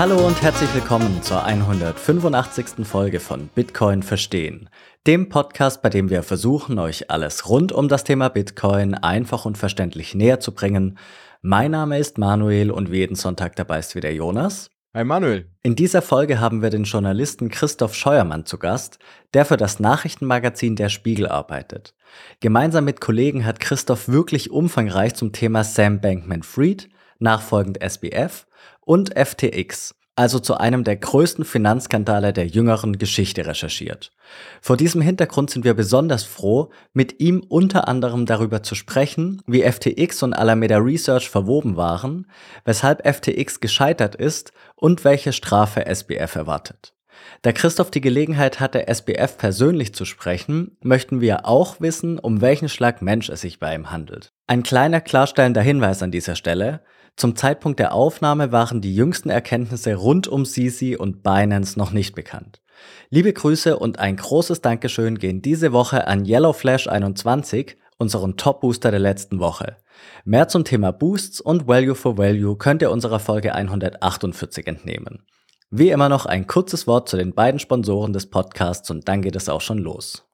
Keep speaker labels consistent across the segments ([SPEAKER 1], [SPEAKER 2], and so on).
[SPEAKER 1] Hallo und herzlich willkommen zur 185. Folge von Bitcoin Verstehen, dem Podcast, bei dem wir versuchen, euch alles rund um das Thema Bitcoin einfach und verständlich näher zu bringen. Mein Name ist Manuel und wie jeden Sonntag dabei ist wieder Jonas.
[SPEAKER 2] Hi Manuel.
[SPEAKER 1] In dieser Folge haben wir den Journalisten Christoph Scheuermann zu Gast, der für das Nachrichtenmagazin Der Spiegel arbeitet. Gemeinsam mit Kollegen hat Christoph wirklich umfangreich zum Thema Sam Bankman-Fried, nachfolgend SBF und FTX, also zu einem der größten Finanzskandale der jüngeren Geschichte recherchiert. Vor diesem Hintergrund sind wir besonders froh, mit ihm unter anderem darüber zu sprechen, wie FTX und Alameda Research verwoben waren, weshalb FTX gescheitert ist und welche Strafe SBF erwartet. Da Christoph die Gelegenheit hatte, SBF persönlich zu sprechen, möchten wir auch wissen, um welchen Schlag Mensch es sich bei ihm handelt. Ein kleiner klarstellender Hinweis an dieser Stelle. Zum Zeitpunkt der Aufnahme waren die jüngsten Erkenntnisse rund um Sisi und Binance noch nicht bekannt. Liebe Grüße und ein großes Dankeschön gehen diese Woche an YellowFlash21, unseren Top-Booster der letzten Woche. Mehr zum Thema Boosts und Value for Value könnt ihr unserer Folge 148 entnehmen. Wie immer noch ein kurzes Wort zu den beiden Sponsoren des Podcasts und dann geht es auch schon los.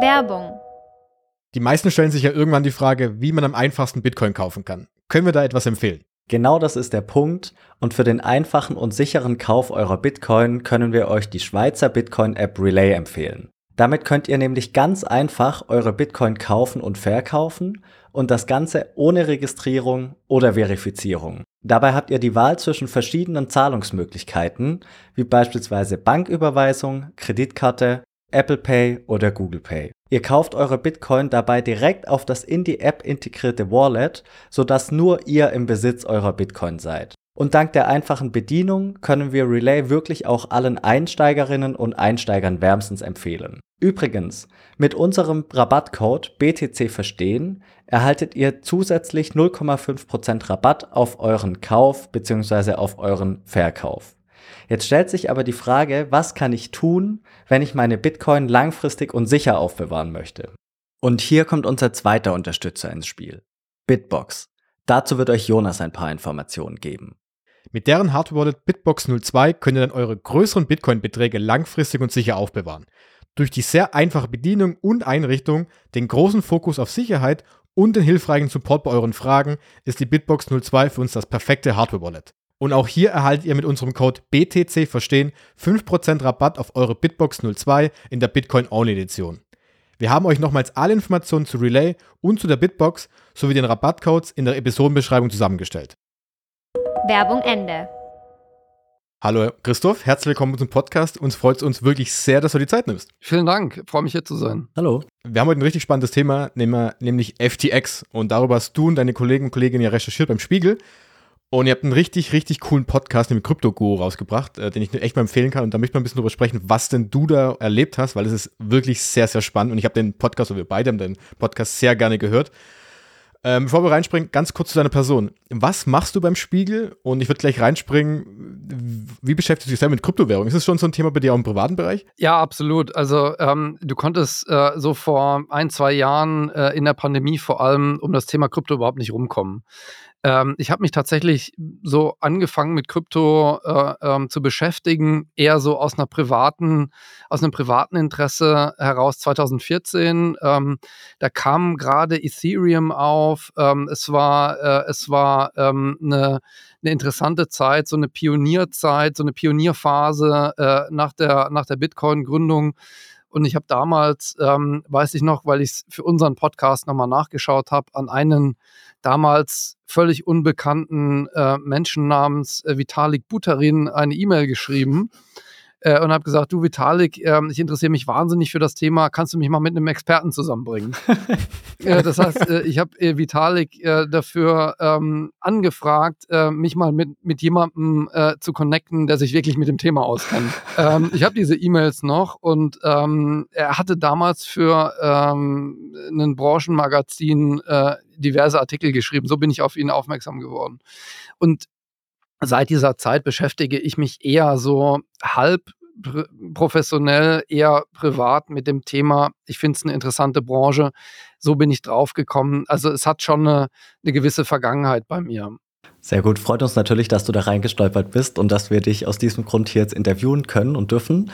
[SPEAKER 3] Werbung.
[SPEAKER 2] Die meisten stellen sich ja irgendwann die Frage, wie man am einfachsten Bitcoin kaufen kann. Können wir da etwas empfehlen?
[SPEAKER 1] Genau das ist der Punkt und für den einfachen und sicheren Kauf eurer Bitcoin können wir euch die Schweizer Bitcoin-App Relay empfehlen. Damit könnt ihr nämlich ganz einfach eure Bitcoin kaufen und verkaufen und das Ganze ohne Registrierung oder Verifizierung. Dabei habt ihr die Wahl zwischen verschiedenen Zahlungsmöglichkeiten, wie beispielsweise Banküberweisung, Kreditkarte, Apple Pay oder Google Pay. Ihr kauft eure Bitcoin dabei direkt auf das in die App integrierte Wallet, sodass nur ihr im Besitz eurer Bitcoin seid. Und dank der einfachen Bedienung können wir Relay wirklich auch allen Einsteigerinnen und Einsteigern wärmstens empfehlen. Übrigens, mit unserem Rabattcode BTC Verstehen erhaltet ihr zusätzlich 0,5% Rabatt auf euren Kauf bzw. auf euren Verkauf. Jetzt stellt sich aber die Frage, was kann ich tun, wenn ich meine Bitcoin langfristig und sicher aufbewahren möchte? Und hier kommt unser zweiter Unterstützer ins Spiel. Bitbox. Dazu wird euch Jonas ein paar Informationen geben.
[SPEAKER 2] Mit deren Hardware Wallet Bitbox 02 könnt ihr dann eure größeren Bitcoin-Beträge langfristig und sicher aufbewahren. Durch die sehr einfache Bedienung und Einrichtung, den großen Fokus auf Sicherheit und den hilfreichen Support bei euren Fragen ist die Bitbox 02 für uns das perfekte Hardware-Wallet. Und auch hier erhaltet ihr mit unserem Code BTC Verstehen 5% Rabatt auf eure Bitbox 02 in der Bitcoin Only Edition. Wir haben euch nochmals alle Informationen zu Relay und zu der Bitbox sowie den Rabattcodes in der Episodenbeschreibung zusammengestellt.
[SPEAKER 3] Werbung Ende.
[SPEAKER 2] Hallo Christoph, herzlich willkommen zum Podcast. Uns freut es uns wirklich sehr, dass du die Zeit nimmst.
[SPEAKER 4] Vielen Dank, freue mich hier zu sein.
[SPEAKER 1] Hallo.
[SPEAKER 2] Wir haben heute ein richtig spannendes Thema, nämlich FTX. Und darüber hast du und deine Kollegen und Kolleginnen ja recherchiert beim Spiegel. Und ihr habt einen richtig, richtig coolen Podcast, nämlich Crypto Guru, rausgebracht, äh, den ich echt mal empfehlen kann. Und da möchte mal ein bisschen drüber sprechen, was denn du da erlebt hast, weil es ist wirklich sehr, sehr spannend. Und ich habe den Podcast, oder wir beide haben den Podcast sehr gerne gehört. Ähm, bevor wir reinspringen, ganz kurz zu deiner Person. Was machst du beim Spiegel? Und ich würde gleich reinspringen. Wie beschäftigst du dich selber mit Kryptowährungen? Ist das schon so ein Thema bei dir auch im privaten Bereich?
[SPEAKER 4] Ja, absolut. Also ähm, du konntest äh, so vor ein, zwei Jahren äh, in der Pandemie vor allem um das Thema Krypto überhaupt nicht rumkommen. Ähm, ich habe mich tatsächlich so angefangen mit Krypto äh, ähm, zu beschäftigen, eher so aus einer privaten, aus einem privaten Interesse heraus 2014. Ähm, da kam gerade Ethereum auf. Ähm, es war, äh, es war ähm, eine, eine interessante Zeit, so eine Pionierzeit, so eine Pionierphase äh, nach der, nach der Bitcoin-Gründung. Und ich habe damals, ähm, weiß ich noch, weil ich es für unseren Podcast nochmal nachgeschaut habe, an einen damals völlig unbekannten äh, Menschen namens äh, Vitalik Buterin eine E-Mail geschrieben äh, und habe gesagt, du Vitalik, äh, ich interessiere mich wahnsinnig für das Thema, kannst du mich mal mit einem Experten zusammenbringen? äh, das heißt, äh, ich habe äh, Vitalik äh, dafür ähm, angefragt, äh, mich mal mit, mit jemandem zu connecten, der sich wirklich mit dem Thema auskennt. ähm, ich habe diese E-Mails noch und ähm, er hatte damals für ähm, ein Branchenmagazin diverse Artikel geschrieben. So bin ich auf ihn aufmerksam geworden. Und seit dieser Zeit beschäftige ich mich eher so halb professionell, eher privat mit dem Thema. Ich finde es eine interessante Branche. So bin ich draufgekommen. Also es hat schon eine, eine gewisse Vergangenheit bei mir.
[SPEAKER 1] Sehr gut, freut uns natürlich, dass du da reingestolpert bist und dass wir dich aus diesem Grund hier jetzt interviewen können und dürfen.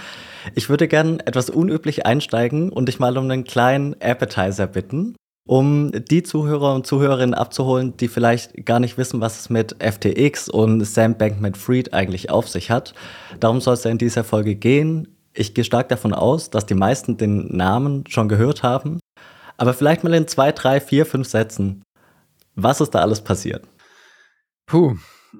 [SPEAKER 1] Ich würde gern etwas unüblich einsteigen und dich mal um einen kleinen Appetizer bitten, um die Zuhörer und Zuhörerinnen abzuholen, die vielleicht gar nicht wissen, was es mit FTX und Sam Bankman-Fried eigentlich auf sich hat. Darum soll es ja in dieser Folge gehen. Ich gehe stark davon aus, dass die meisten den Namen schon gehört haben. Aber vielleicht mal in zwei, drei, vier, fünf Sätzen. Was ist da alles passiert?
[SPEAKER 4] Puh,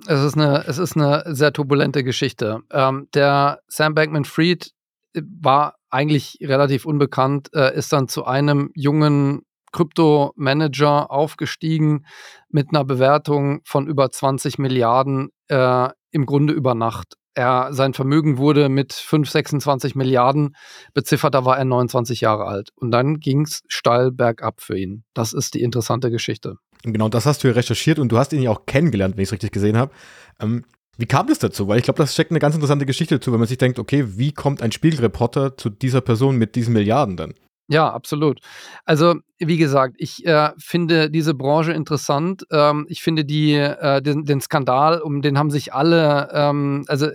[SPEAKER 4] es ist eine, es ist eine sehr turbulente Geschichte. Ähm, der Sam Bankman-Fried äh, war eigentlich relativ unbekannt, äh, ist dann zu einem jungen Krypto-Manager aufgestiegen mit einer Bewertung von über 20 Milliarden äh, im Grunde über Nacht. Er, sein Vermögen wurde mit 5, 26 Milliarden beziffert, da war er 29 Jahre alt. Und dann ging es steil bergab für ihn. Das ist die interessante Geschichte.
[SPEAKER 2] Genau, das hast du ja recherchiert und du hast ihn ja auch kennengelernt, wenn ich es richtig gesehen habe. Ähm, wie kam das dazu? Weil ich glaube, das steckt eine ganz interessante Geschichte dazu, wenn man sich denkt, okay, wie kommt ein Spiegelreporter zu dieser Person mit diesen Milliarden dann?
[SPEAKER 4] Ja, absolut. Also, wie gesagt, ich äh, finde diese Branche interessant. Ähm, ich finde die, äh, den, den, Skandal, um den haben sich alle, ähm, also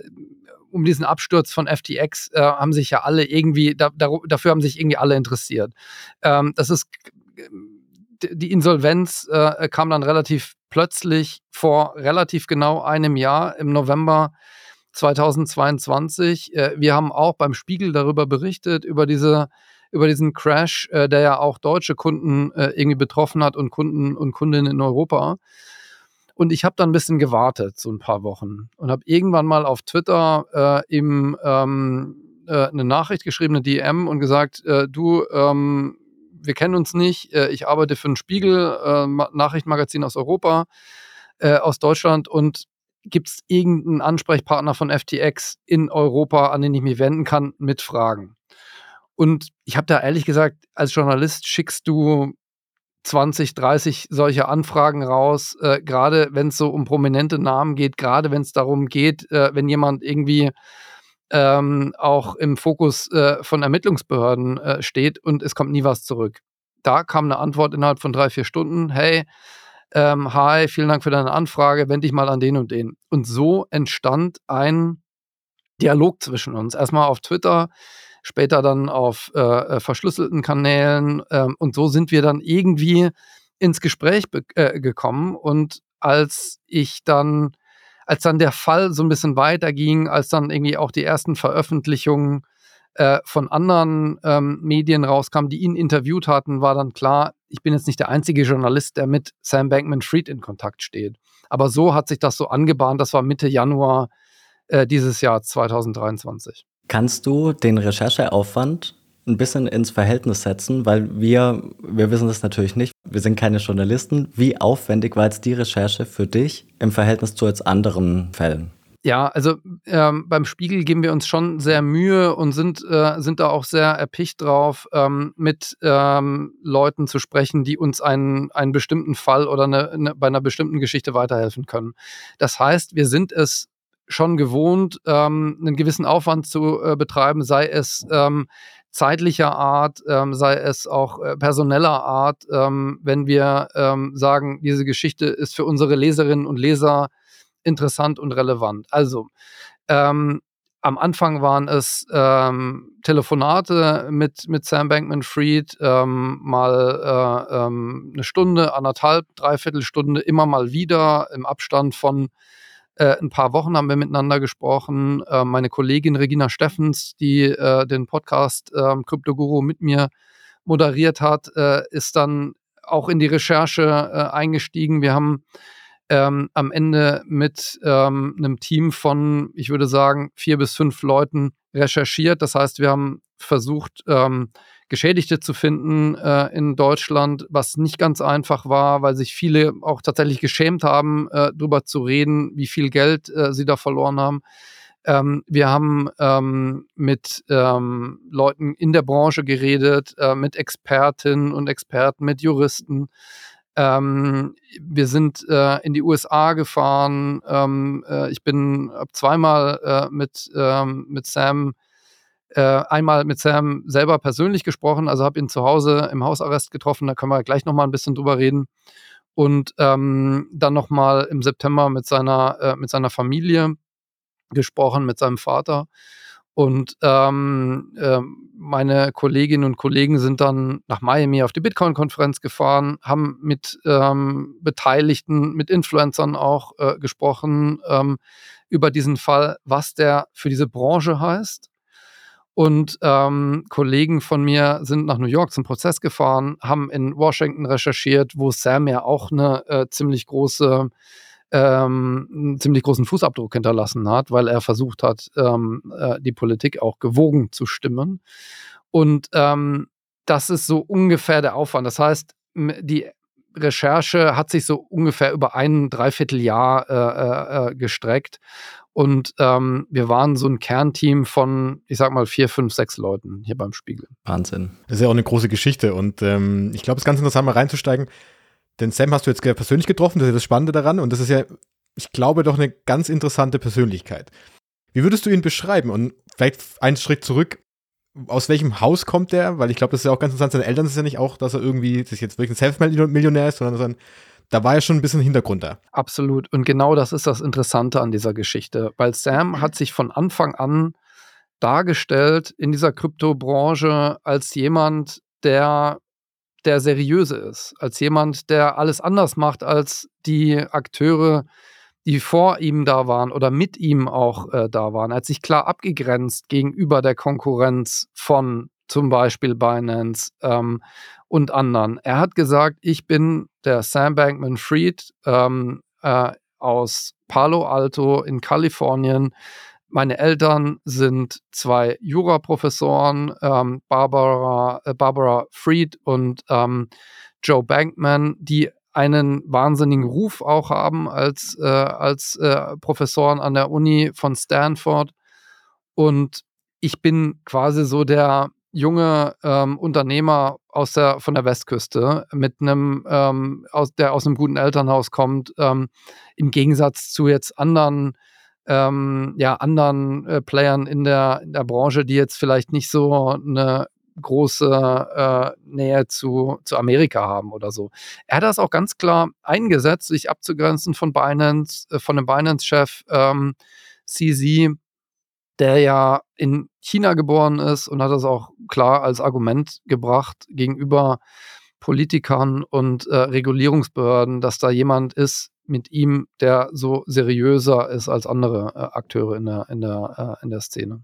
[SPEAKER 4] um diesen Absturz von FTX äh, haben sich ja alle irgendwie, da, da, dafür haben sich irgendwie alle interessiert. Ähm, das ist die Insolvenz äh, kam dann relativ plötzlich vor relativ genau einem Jahr im November 2022. Äh, wir haben auch beim Spiegel darüber berichtet, über diese über diesen Crash, äh, der ja auch deutsche Kunden äh, irgendwie betroffen hat und Kunden und Kundinnen in Europa. Und ich habe dann ein bisschen gewartet, so ein paar Wochen, und habe irgendwann mal auf Twitter äh, ihm ähm, äh, eine Nachricht geschrieben, eine DM und gesagt, äh, du, ähm, wir kennen uns nicht, äh, ich arbeite für ein Spiegel, äh, Nachrichtenmagazin aus Europa, äh, aus Deutschland und gibt es irgendeinen Ansprechpartner von FTX in Europa, an den ich mich wenden kann mit Fragen? Und ich habe da ehrlich gesagt, als Journalist schickst du 20, 30 solche Anfragen raus, äh, gerade wenn es so um prominente Namen geht, gerade wenn es darum geht, äh, wenn jemand irgendwie ähm, auch im Fokus äh, von Ermittlungsbehörden äh, steht und es kommt nie was zurück. Da kam eine Antwort innerhalb von drei, vier Stunden, hey, ähm, hi, vielen Dank für deine Anfrage, wende dich mal an den und den. Und so entstand ein Dialog zwischen uns. Erstmal auf Twitter, später dann auf äh, äh verschlüsselten Kanälen. Ähm, und so sind wir dann irgendwie ins Gespräch äh, gekommen. Und als ich dann als dann der Fall so ein bisschen weiterging, als dann irgendwie auch die ersten Veröffentlichungen äh, von anderen ähm, Medien rauskamen, die ihn interviewt hatten, war dann klar, ich bin jetzt nicht der einzige Journalist, der mit Sam Bankman-Fried in Kontakt steht. Aber so hat sich das so angebahnt. Das war Mitte Januar äh, dieses Jahr 2023.
[SPEAKER 1] Kannst du den Rechercheaufwand ein bisschen ins Verhältnis setzen, weil wir, wir wissen das natürlich nicht, wir sind keine Journalisten. Wie aufwendig war jetzt die Recherche für dich im Verhältnis zu jetzt anderen Fällen?
[SPEAKER 4] Ja, also ähm, beim Spiegel geben wir uns schon sehr Mühe und sind, äh, sind da auch sehr erpicht drauf, ähm, mit ähm, Leuten zu sprechen, die uns einen, einen bestimmten Fall oder eine, eine, bei einer bestimmten Geschichte weiterhelfen können. Das heißt, wir sind es schon gewohnt, ähm, einen gewissen Aufwand zu äh, betreiben, sei es ähm, zeitlicher Art, ähm, sei es auch äh, personeller Art, ähm, wenn wir ähm, sagen, diese Geschichte ist für unsere Leserinnen und Leser interessant und relevant. Also, ähm, am Anfang waren es ähm, Telefonate mit, mit Sam Bankman Fried, ähm, mal äh, ähm, eine Stunde, anderthalb, dreiviertel Stunde, immer mal wieder im Abstand von äh, ein paar Wochen haben wir miteinander gesprochen. Äh, meine Kollegin Regina Steffens, die äh, den Podcast äh, Crypto Guru mit mir moderiert hat, äh, ist dann auch in die Recherche äh, eingestiegen. Wir haben ähm, am Ende mit ähm, einem Team von, ich würde sagen, vier bis fünf Leuten recherchiert. Das heißt, wir haben versucht, ähm, Geschädigte zu finden äh, in Deutschland, was nicht ganz einfach war, weil sich viele auch tatsächlich geschämt haben, äh, darüber zu reden, wie viel Geld äh, sie da verloren haben. Ähm, wir haben ähm, mit ähm, Leuten in der Branche geredet, äh, mit Expertinnen und Experten, mit Juristen. Ähm, wir sind äh, in die USA gefahren. Ähm, äh, ich bin zweimal äh, mit, ähm, mit Sam äh, einmal mit Sam selber persönlich gesprochen, also habe ihn zu Hause im Hausarrest getroffen, da können wir gleich nochmal ein bisschen drüber reden. und ähm, dann nochmal im September mit seiner, äh, mit seiner Familie gesprochen, mit seinem Vater. Und ähm, äh, meine Kolleginnen und Kollegen sind dann nach Miami auf die Bitcoin-Konferenz gefahren, haben mit ähm, Beteiligten, mit Influencern auch äh, gesprochen ähm, über diesen Fall, was der für diese Branche heißt. Und ähm, Kollegen von mir sind nach New York zum Prozess gefahren, haben in Washington recherchiert, wo Sam ja auch eine äh, ziemlich große ähm, einen ziemlich großen Fußabdruck hinterlassen hat, weil er versucht hat, ähm, äh, die Politik auch gewogen zu stimmen. Und ähm, das ist so ungefähr der Aufwand. Das heißt, die Recherche hat sich so ungefähr über ein Dreivierteljahr äh, äh, äh, gestreckt. Und ähm, wir waren so ein Kernteam von, ich sag mal, vier, fünf, sechs Leuten hier beim Spiegel.
[SPEAKER 1] Wahnsinn.
[SPEAKER 2] Das ist ja auch eine große Geschichte. Und ähm, ich glaube, es ist ganz interessant, mal reinzusteigen. Den Sam hast du jetzt persönlich getroffen, das ist das Spannende daran. Und das ist ja, ich glaube, doch eine ganz interessante Persönlichkeit. Wie würdest du ihn beschreiben? Und vielleicht einen Schritt zurück. Aus welchem Haus kommt der? Weil ich glaube, das ist ja auch ganz interessant. Seine Eltern ist ja nicht auch, dass er irgendwie, das ist jetzt wirklich ein Self-Millionär ist, sondern dass er da war ja schon ein bisschen Hintergrund da.
[SPEAKER 4] Absolut. Und genau das ist das Interessante an dieser Geschichte, weil Sam hat sich von Anfang an dargestellt in dieser Kryptobranche als jemand, der der seriöse ist, als jemand, der alles anders macht als die Akteure, die vor ihm da waren oder mit ihm auch äh, da waren. Er hat sich klar abgegrenzt gegenüber der Konkurrenz von zum Beispiel Binance ähm, und anderen. Er hat gesagt, ich bin der Sam Bankman Fried ähm, äh, aus Palo Alto in Kalifornien. Meine Eltern sind zwei Juraprofessoren, ähm, Barbara, äh, Barbara Fried und ähm, Joe Bankman, die einen wahnsinnigen Ruf auch haben als, äh, als äh, Professoren an der Uni von Stanford. Und ich bin quasi so der junge ähm, Unternehmer aus der, von der Westküste mit einem, ähm, aus, der aus einem guten Elternhaus kommt, ähm, im Gegensatz zu jetzt anderen ähm, ja, anderen äh, Playern in der, in der Branche, die jetzt vielleicht nicht so eine große äh, Nähe zu, zu Amerika haben oder so. Er hat das auch ganz klar eingesetzt, sich abzugrenzen von Binance, äh, von dem Binance-Chef ähm, CZ, der ja in China geboren ist und hat das auch klar als Argument gebracht gegenüber Politikern und äh, Regulierungsbehörden, dass da jemand ist, mit ihm, der so seriöser ist als andere äh, Akteure in der, in, der, äh, in der Szene.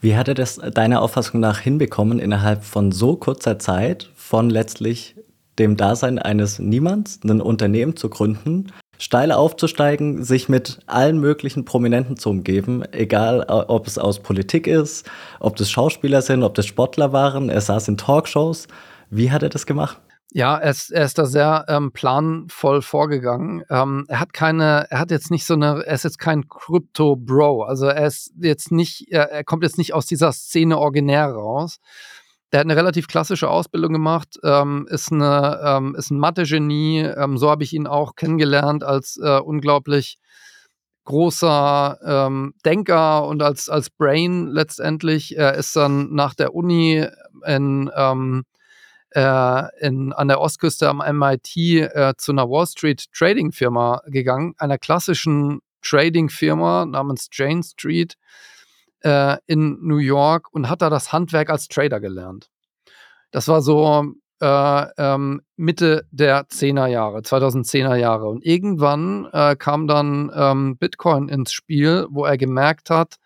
[SPEAKER 1] Wie hat er das deiner Auffassung nach hinbekommen, innerhalb von so kurzer Zeit von letztlich dem Dasein eines Niemands ein Unternehmen zu gründen, steil aufzusteigen, sich mit allen möglichen Prominenten zu umgeben, egal äh, ob es aus Politik ist, ob das Schauspieler sind, ob das Sportler waren, er saß in Talkshows. Wie hat er das gemacht?
[SPEAKER 4] Ja, er ist, er ist da sehr ähm, planvoll vorgegangen. Ähm, er hat keine, er hat jetzt nicht so eine, er ist jetzt kein Crypto-Bro. Also er ist jetzt nicht, er, er, kommt jetzt nicht aus dieser Szene originär raus. Der hat eine relativ klassische Ausbildung gemacht, ähm, ist, eine, ähm, ist ein Mathe-Genie. Ähm, so habe ich ihn auch kennengelernt als äh, unglaublich großer ähm, Denker und als, als Brain letztendlich. Er ist dann nach der Uni in äh, in, an der Ostküste am MIT äh, zu einer Wall Street Trading Firma gegangen, einer klassischen Trading Firma namens Jane Street äh, in New York und hat da das Handwerk als Trader gelernt. Das war so äh, ähm, Mitte der 10er Jahre, 2010er Jahre. Und irgendwann äh, kam dann ähm, Bitcoin ins Spiel, wo er gemerkt hat,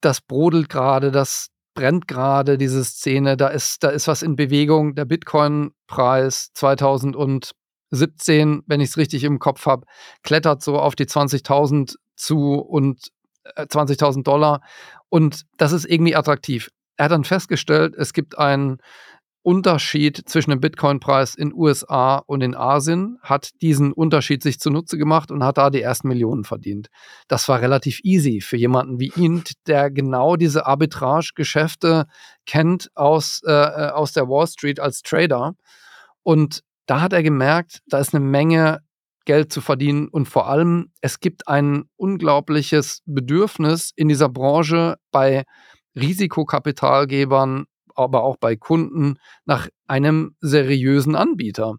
[SPEAKER 4] das brodelt gerade, das, brennt gerade diese Szene, da ist, da ist was in Bewegung. Der Bitcoin-Preis 2017, wenn ich es richtig im Kopf habe, klettert so auf die 20.000 zu und 20.000 Dollar. Und das ist irgendwie attraktiv. Er hat dann festgestellt, es gibt einen Unterschied zwischen dem Bitcoin-Preis in USA und in Asien, hat diesen Unterschied sich zunutze gemacht und hat da die ersten Millionen verdient. Das war relativ easy für jemanden wie ihn, der genau diese Arbitrage-Geschäfte kennt aus, äh, äh, aus der Wall Street als Trader. Und da hat er gemerkt, da ist eine Menge Geld zu verdienen und vor allem, es gibt ein unglaubliches Bedürfnis in dieser Branche bei Risikokapitalgebern aber auch bei Kunden nach einem seriösen Anbieter.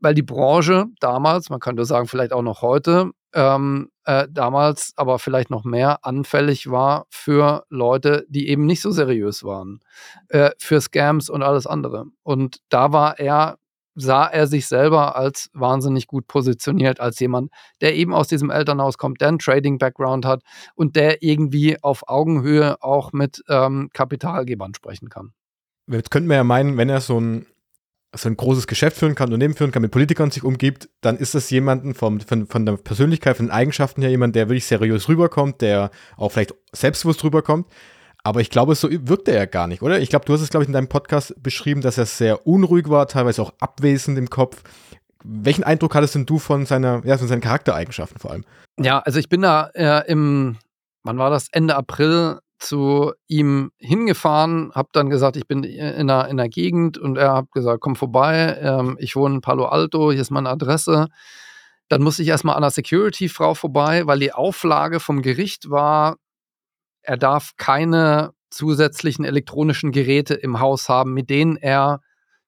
[SPEAKER 4] weil die Branche damals, man könnte sagen, vielleicht auch noch heute, ähm, äh, damals aber vielleicht noch mehr anfällig war für Leute, die eben nicht so seriös waren, äh, für Scams und alles andere. Und da war er, sah er sich selber als wahnsinnig gut positioniert, als jemand, der eben aus diesem Elternhaus kommt, der einen Trading-Background hat und der irgendwie auf Augenhöhe auch mit ähm, Kapitalgebern sprechen kann.
[SPEAKER 2] Jetzt könnten wir ja meinen, wenn er so ein so ein großes Geschäft führen kann, Unternehmen führen kann, mit Politikern sich umgibt, dann ist das jemanden vom, von, von der Persönlichkeit, von den Eigenschaften her jemand, der wirklich seriös rüberkommt, der auch vielleicht selbstbewusst rüberkommt. Aber ich glaube, so wirkt er gar nicht, oder? Ich glaube, du hast es, glaube ich, in deinem Podcast beschrieben, dass er sehr unruhig war, teilweise auch abwesend im Kopf. Welchen Eindruck hattest denn du von seiner, ja, von seinen Charaktereigenschaften vor allem?
[SPEAKER 4] Ja, also ich bin da äh, im, wann war das? Ende April zu ihm hingefahren, habe dann gesagt, ich bin in einer, in einer Gegend und er hat gesagt, komm vorbei, ähm, ich wohne in Palo Alto, hier ist meine Adresse. Dann musste ich erstmal an der Security-Frau vorbei, weil die Auflage vom Gericht war, er darf keine zusätzlichen elektronischen Geräte im Haus haben, mit denen er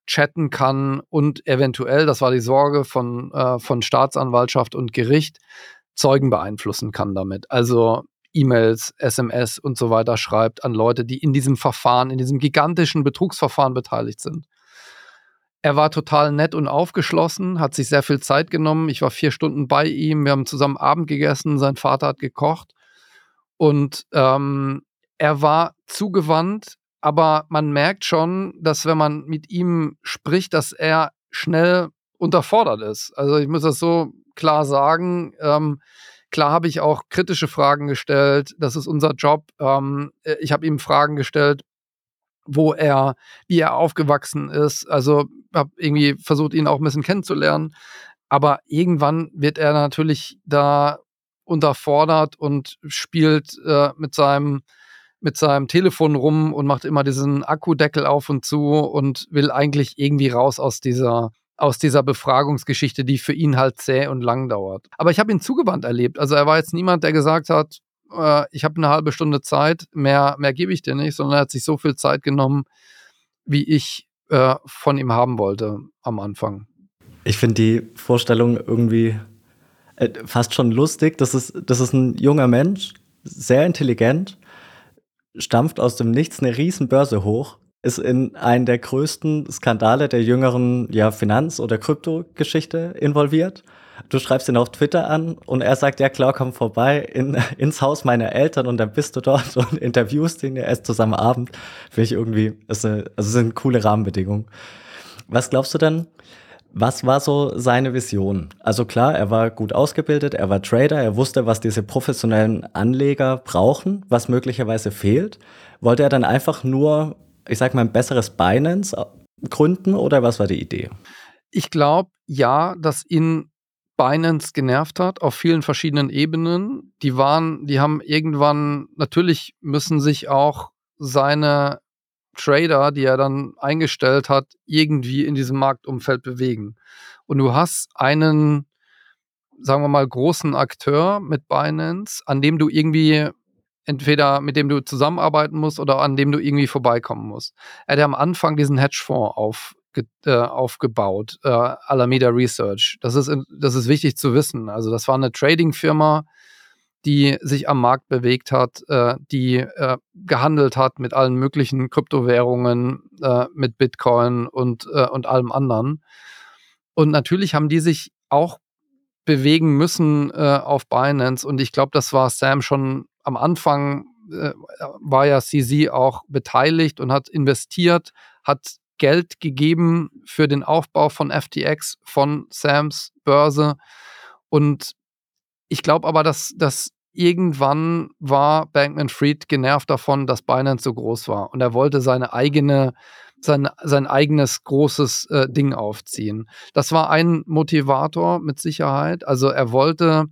[SPEAKER 4] chatten kann und eventuell, das war die Sorge von, äh, von Staatsanwaltschaft und Gericht, Zeugen beeinflussen kann damit. Also E-Mails, SMS und so weiter schreibt an Leute, die in diesem Verfahren, in diesem gigantischen Betrugsverfahren beteiligt sind. Er war total nett und aufgeschlossen, hat sich sehr viel Zeit genommen. Ich war vier Stunden bei ihm, wir haben zusammen Abend gegessen, sein Vater hat gekocht und ähm, er war zugewandt, aber man merkt schon, dass wenn man mit ihm spricht, dass er schnell unterfordert ist. Also ich muss das so klar sagen. Ähm, Klar habe ich auch kritische Fragen gestellt. Das ist unser Job. Ähm, äh, ich habe ihm Fragen gestellt, wo er, wie er aufgewachsen ist. Also habe irgendwie versucht, ihn auch ein bisschen kennenzulernen. Aber irgendwann wird er natürlich da unterfordert und spielt äh, mit seinem mit seinem Telefon rum und macht immer diesen Akkudeckel auf und zu und will eigentlich irgendwie raus aus dieser aus dieser Befragungsgeschichte, die für ihn halt zäh und lang dauert. Aber ich habe ihn zugewandt erlebt. Also er war jetzt niemand, der gesagt hat, äh, ich habe eine halbe Stunde Zeit, mehr, mehr gebe ich dir nicht, sondern er hat sich so viel Zeit genommen, wie ich äh, von ihm haben wollte am Anfang.
[SPEAKER 1] Ich finde die Vorstellung irgendwie äh, fast schon lustig. Das ist, das ist ein junger Mensch, sehr intelligent, stampft aus dem Nichts eine Riesenbörse hoch ist in einen der größten Skandale der jüngeren ja, Finanz- oder Kryptogeschichte involviert. Du schreibst ihn auf Twitter an und er sagt, ja klar, komm vorbei in, ins Haus meiner Eltern und dann bist du dort und interviewst ihn, ihr esst zusammen Abend. Finde ich irgendwie, ist eine, also sind coole Rahmenbedingungen. Was glaubst du denn, was war so seine Vision? Also klar, er war gut ausgebildet, er war Trader, er wusste, was diese professionellen Anleger brauchen, was möglicherweise fehlt. Wollte er dann einfach nur ich sag mal, ein besseres Binance gründen oder was war die Idee?
[SPEAKER 4] Ich glaube, ja, dass ihn Binance genervt hat auf vielen verschiedenen Ebenen. Die waren, die haben irgendwann, natürlich müssen sich auch seine Trader, die er dann eingestellt hat, irgendwie in diesem Marktumfeld bewegen. Und du hast einen, sagen wir mal, großen Akteur mit Binance, an dem du irgendwie entweder mit dem du zusammenarbeiten musst oder an dem du irgendwie vorbeikommen musst. Er hat am Anfang diesen Hedgefonds auf, äh, aufgebaut, äh, Alameda Research. Das ist, das ist wichtig zu wissen. Also das war eine Trading-Firma, die sich am Markt bewegt hat, äh, die äh, gehandelt hat mit allen möglichen Kryptowährungen, äh, mit Bitcoin und, äh, und allem anderen. Und natürlich haben die sich auch bewegen müssen äh, auf Binance. Und ich glaube, das war Sam schon am Anfang äh, war ja CZ auch beteiligt und hat investiert, hat Geld gegeben für den Aufbau von FTX, von Sams Börse. Und ich glaube aber, dass, dass irgendwann war Bankman Fried genervt davon, dass Binance so groß war. Und er wollte seine eigene, sein, sein eigenes großes äh, Ding aufziehen. Das war ein Motivator mit Sicherheit. Also er wollte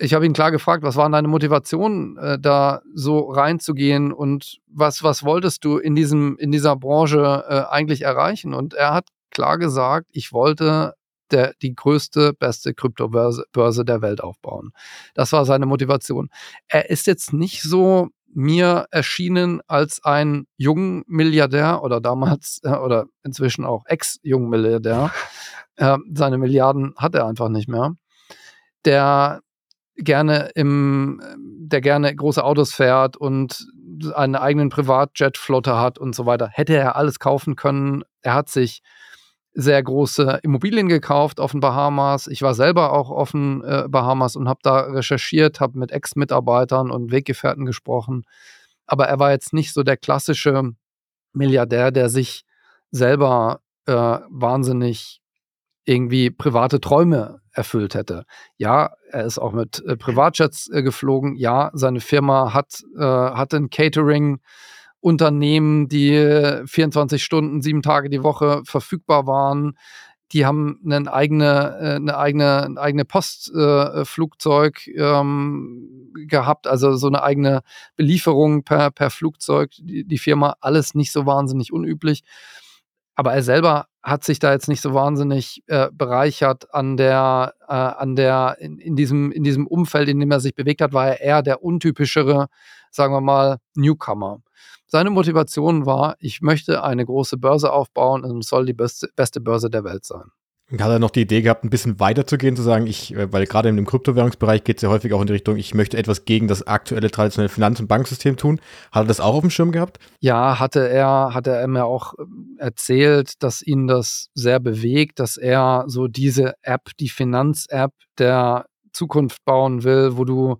[SPEAKER 4] ich habe ihn klar gefragt, was waren deine Motivationen, äh, da so reinzugehen und was, was wolltest du in, diesem, in dieser Branche äh, eigentlich erreichen? Und er hat klar gesagt, ich wollte der, die größte, beste Kryptobörse Börse der Welt aufbauen. Das war seine Motivation. Er ist jetzt nicht so mir erschienen als ein Jungmilliardär oder damals äh, oder inzwischen auch Ex-Jungmilliardär. äh, seine Milliarden hat er einfach nicht mehr. Der gerne im, der gerne große Autos fährt und einen eigenen Privatjetflotte hat und so weiter. Hätte er alles kaufen können. Er hat sich sehr große Immobilien gekauft auf den Bahamas. Ich war selber auch auf den äh, Bahamas und habe da recherchiert, habe mit Ex-Mitarbeitern und Weggefährten gesprochen. Aber er war jetzt nicht so der klassische Milliardär, der sich selber äh, wahnsinnig irgendwie private Träume erfüllt hätte. Ja, er ist auch mit äh, Privatjets äh, geflogen. Ja, seine Firma hat, äh, hat ein Catering. Unternehmen, die 24 Stunden, sieben Tage die Woche verfügbar waren. Die haben eine eigene, äh, eine eigene, ein eigene Postflugzeug äh, ähm, gehabt, also so eine eigene Belieferung per, per Flugzeug. Die, die Firma, alles nicht so wahnsinnig unüblich. Aber er selber hat sich da jetzt nicht so wahnsinnig äh, bereichert an der, äh, an der, in, in, diesem, in diesem Umfeld, in dem er sich bewegt hat, war er eher der untypischere, sagen wir mal, Newcomer. Seine Motivation war, ich möchte eine große Börse aufbauen und es soll die beste, beste Börse der Welt sein.
[SPEAKER 2] Hat er noch die Idee gehabt, ein bisschen weiter zu gehen, zu sagen, ich, äh, weil gerade in dem Kryptowährungsbereich geht es ja häufig auch in die Richtung, ich möchte etwas gegen das aktuelle traditionelle Finanz- und Banksystem tun. Hat er das auch auf dem Schirm gehabt?
[SPEAKER 4] Ja, hatte er, hatte er mir auch ähm, erzählt, dass ihn das sehr bewegt, dass er so diese App, die Finanz-App der Zukunft bauen will, wo du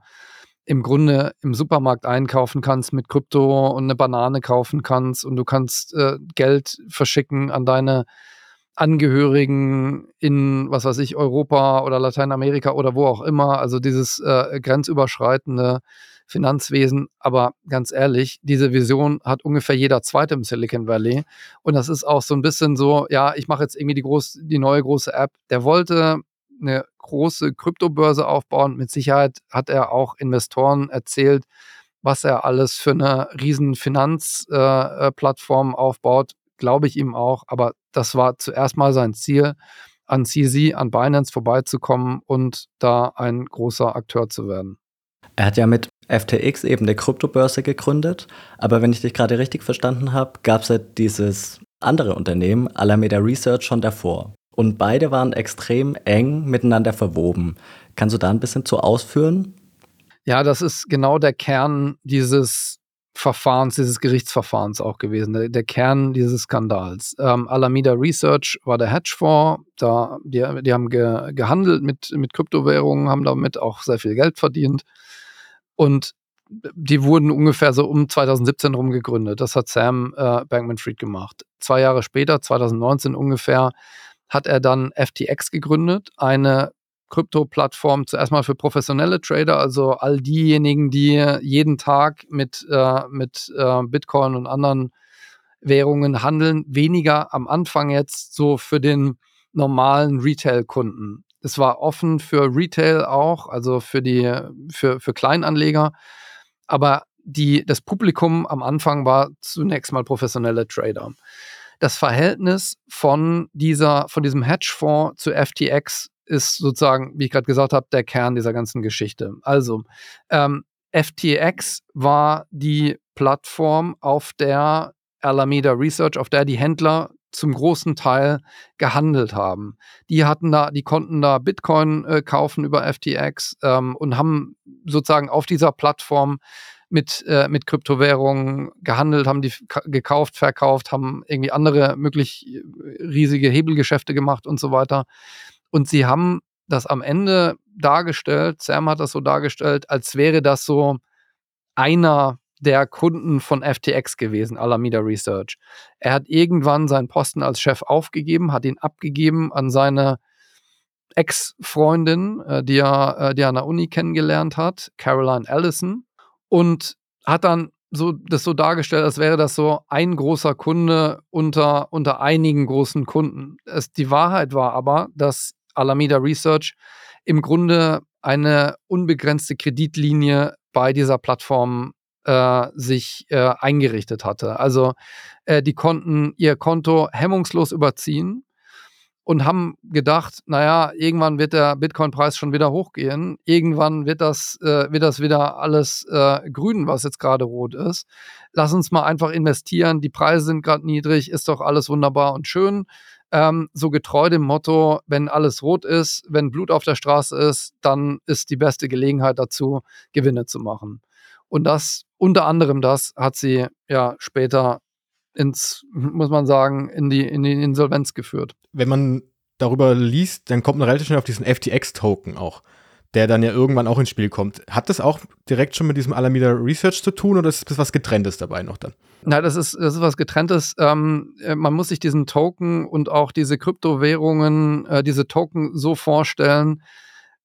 [SPEAKER 4] im Grunde im Supermarkt einkaufen kannst mit Krypto und eine Banane kaufen kannst und du kannst äh, Geld verschicken an deine Angehörigen in, was weiß ich, Europa oder Lateinamerika oder wo auch immer. Also dieses äh, grenzüberschreitende Finanzwesen. Aber ganz ehrlich, diese Vision hat ungefähr jeder Zweite im Silicon Valley. Und das ist auch so ein bisschen so, ja, ich mache jetzt irgendwie die, groß, die neue große App. Der wollte eine große Kryptobörse aufbauen. Mit Sicherheit hat er auch Investoren erzählt, was er alles für eine riesen Finanzplattform äh, aufbaut glaube ich ihm auch. Aber das war zuerst mal sein Ziel, an CZ, an Binance vorbeizukommen und da ein großer Akteur zu werden.
[SPEAKER 1] Er hat ja mit FTX eben eine Kryptobörse gegründet, aber wenn ich dich gerade richtig verstanden habe, gab es ja dieses andere Unternehmen, Alameda Research, schon davor. Und beide waren extrem eng miteinander verwoben. Kannst du da ein bisschen zu ausführen?
[SPEAKER 4] Ja, das ist genau der Kern dieses Verfahrens, dieses Gerichtsverfahrens auch gewesen, der, der Kern dieses Skandals. Ähm, Alameda Research war der Hedgefonds, da, die, die haben ge, gehandelt mit, mit Kryptowährungen, haben damit auch sehr viel Geld verdient. Und die wurden ungefähr so um 2017 rum gegründet. Das hat Sam äh, Bankman-Fried gemacht. Zwei Jahre später, 2019 ungefähr, hat er dann FTX gegründet, eine Krypto-Plattform zuerst mal für professionelle Trader, also all diejenigen, die jeden Tag mit, äh, mit äh, Bitcoin und anderen Währungen handeln, weniger am Anfang jetzt so für den normalen Retail-Kunden. Es war offen für Retail auch, also für die für, für Kleinanleger, aber die, das Publikum am Anfang war zunächst mal professionelle Trader. Das Verhältnis von dieser, von diesem Hedgefonds zu FTX ist sozusagen, wie ich gerade gesagt habe, der Kern dieser ganzen Geschichte. Also, ähm, FTX war die Plattform, auf der Alameda Research, auf der die Händler zum großen Teil gehandelt haben. Die hatten da, die konnten da Bitcoin äh, kaufen über FTX ähm, und haben sozusagen auf dieser Plattform mit, äh, mit Kryptowährungen gehandelt, haben die gekauft, verkauft, haben irgendwie andere möglich äh, riesige Hebelgeschäfte gemacht und so weiter. Und sie haben das am Ende dargestellt, Sam hat das so dargestellt, als wäre das so einer der Kunden von FTX gewesen, Alameda Research. Er hat irgendwann seinen Posten als Chef aufgegeben, hat ihn abgegeben an seine Ex-Freundin, äh, die, er, äh, die er an der Uni kennengelernt hat, Caroline Allison, und hat dann so das so dargestellt, als wäre das so ein großer Kunde unter, unter einigen großen Kunden. Es, die Wahrheit war aber, dass Alameda Research im Grunde eine unbegrenzte Kreditlinie bei dieser Plattform äh, sich äh, eingerichtet hatte. Also äh, die konnten ihr Konto hemmungslos überziehen und haben gedacht, naja, irgendwann wird der Bitcoin-Preis schon wieder hochgehen, irgendwann wird das, äh, wird das wieder alles äh, grün, was jetzt gerade rot ist. Lass uns mal einfach investieren, die Preise sind gerade niedrig, ist doch alles wunderbar und schön. Ähm, so getreu dem Motto, wenn alles rot ist, wenn Blut auf der Straße ist, dann ist die beste Gelegenheit dazu, Gewinne zu machen. Und das, unter anderem das, hat sie ja später ins, muss man sagen, in die, in die Insolvenz geführt.
[SPEAKER 2] Wenn man darüber liest, dann kommt man relativ schnell auf diesen FTX-Token auch, der dann ja irgendwann auch ins Spiel kommt. Hat das auch direkt schon mit diesem Alameda Research zu tun oder ist das was Getrenntes dabei noch dann?
[SPEAKER 4] Na, das ist, das ist was Getrenntes. Ähm, äh, man muss sich diesen Token und auch diese Kryptowährungen, äh, diese Token so vorstellen,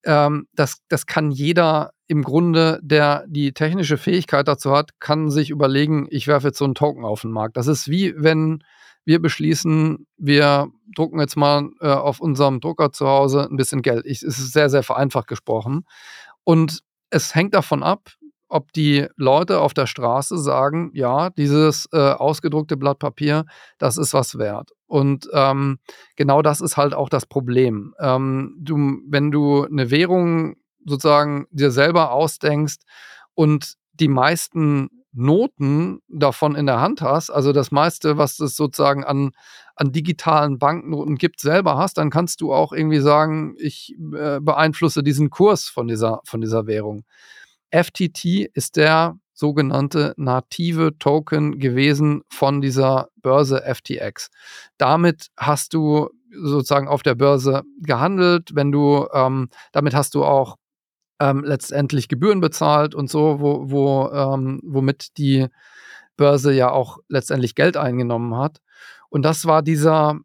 [SPEAKER 4] ähm, das, das kann jeder im Grunde, der die technische Fähigkeit dazu hat, kann sich überlegen, ich werfe jetzt so einen Token auf den Markt. Das ist wie wenn wir beschließen, wir drucken jetzt mal äh, auf unserem Drucker zu Hause ein bisschen Geld. Ich, es ist sehr, sehr vereinfacht gesprochen. Und es hängt davon ab, ob die Leute auf der Straße sagen, ja, dieses äh, ausgedruckte Blatt Papier, das ist was wert. Und ähm, genau das ist halt auch das Problem. Ähm, du, wenn du eine Währung sozusagen dir selber ausdenkst und die meisten Noten davon in der Hand hast, also das meiste, was es sozusagen an, an digitalen Banknoten gibt, selber hast, dann kannst du auch irgendwie sagen, ich äh, beeinflusse diesen Kurs von dieser, von dieser Währung. FTT ist der sogenannte native Token gewesen von dieser Börse FTX. Damit hast du sozusagen auf der Börse gehandelt, wenn du, ähm, damit hast du auch ähm, letztendlich Gebühren bezahlt und so, wo, wo, ähm, womit die Börse ja auch letztendlich Geld eingenommen hat. Und das war dieser,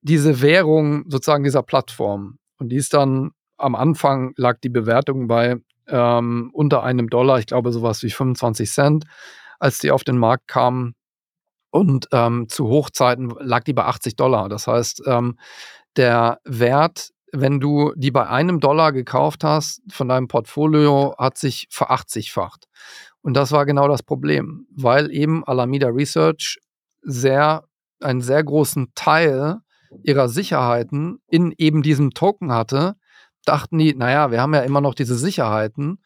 [SPEAKER 4] diese Währung sozusagen dieser Plattform. Und die ist dann am Anfang lag die Bewertung bei ähm, unter einem Dollar, ich glaube sowas wie 25 Cent, als die auf den Markt kamen. Und ähm, zu Hochzeiten lag die bei 80 Dollar. Das heißt, ähm, der Wert, wenn du die bei einem Dollar gekauft hast von deinem Portfolio, hat sich verachtzigfacht. Und das war genau das Problem, weil eben Alameda Research sehr, einen sehr großen Teil ihrer Sicherheiten in eben diesem Token hatte, dachten die, naja, wir haben ja immer noch diese Sicherheiten.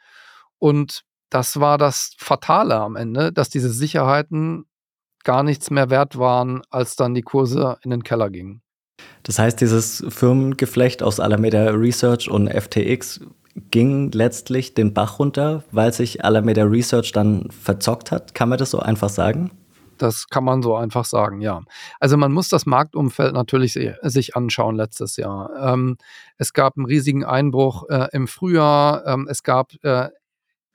[SPEAKER 4] Und das war das Fatale am Ende, dass diese Sicherheiten gar nichts mehr wert waren, als dann die Kurse in den Keller gingen.
[SPEAKER 1] Das heißt, dieses Firmengeflecht aus Alameda Research und FTX ging letztlich den Bach runter, weil sich Alameda Research dann verzockt hat. Kann man das so einfach sagen?
[SPEAKER 4] Das kann man so einfach sagen, ja. Also man muss das Marktumfeld natürlich sich anschauen letztes Jahr. Ähm, es gab einen riesigen Einbruch äh, im Frühjahr. Ähm, es gab äh,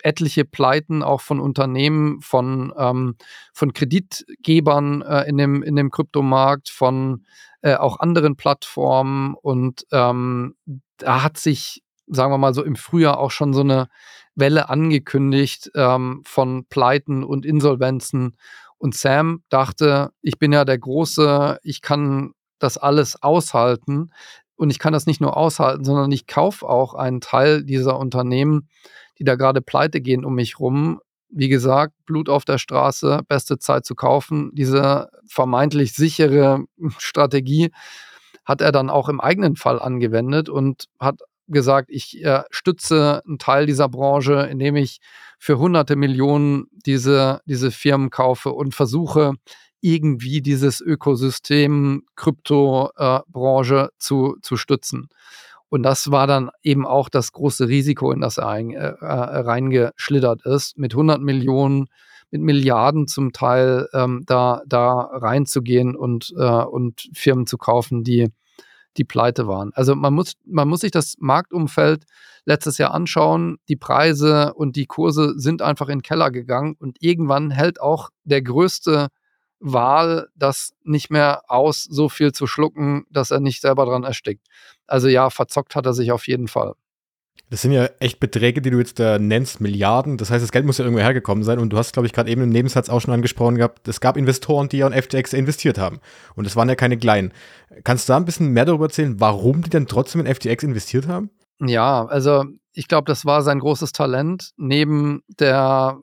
[SPEAKER 4] etliche Pleiten auch von Unternehmen, von, ähm, von Kreditgebern äh, in, dem, in dem Kryptomarkt, von äh, auch anderen Plattformen. Und ähm, da hat sich, sagen wir mal so, im Frühjahr auch schon so eine Welle angekündigt ähm, von Pleiten und Insolvenzen. Und Sam dachte, ich bin ja der Große, ich kann das alles aushalten. Und ich kann das nicht nur aushalten, sondern ich kaufe auch einen Teil dieser Unternehmen, die da gerade pleite gehen um mich rum. Wie gesagt, Blut auf der Straße, beste Zeit zu kaufen. Diese vermeintlich sichere Strategie hat er dann auch im eigenen Fall angewendet und hat gesagt, ich äh, stütze einen Teil dieser Branche, indem ich für hunderte Millionen diese, diese Firmen kaufe und versuche irgendwie dieses Ökosystem Kryptobranche äh, zu, zu stützen. Und das war dann eben auch das große Risiko, in das er ein, äh, äh reingeschlittert ist, mit 100 Millionen, mit Milliarden zum Teil ähm, da, da reinzugehen und, äh, und Firmen zu kaufen, die die pleite waren. Also man muss, man muss sich das Marktumfeld letztes Jahr anschauen. Die Preise und die Kurse sind einfach in den Keller gegangen und irgendwann hält auch der größte Wahl das nicht mehr aus, so viel zu schlucken, dass er nicht selber dran erstickt. Also ja, verzockt hat er sich auf jeden Fall.
[SPEAKER 2] Das sind ja echt Beträge, die du jetzt da nennst, Milliarden. Das heißt, das Geld muss ja irgendwo hergekommen sein. Und du hast, glaube ich, gerade eben im Nebensatz auch schon angesprochen gehabt, es gab Investoren, die ja in FTX investiert haben. Und das waren ja keine kleinen. Kannst du da ein bisschen mehr darüber erzählen, warum die denn trotzdem in FTX investiert haben?
[SPEAKER 4] Ja, also ich glaube, das war sein großes Talent. Neben der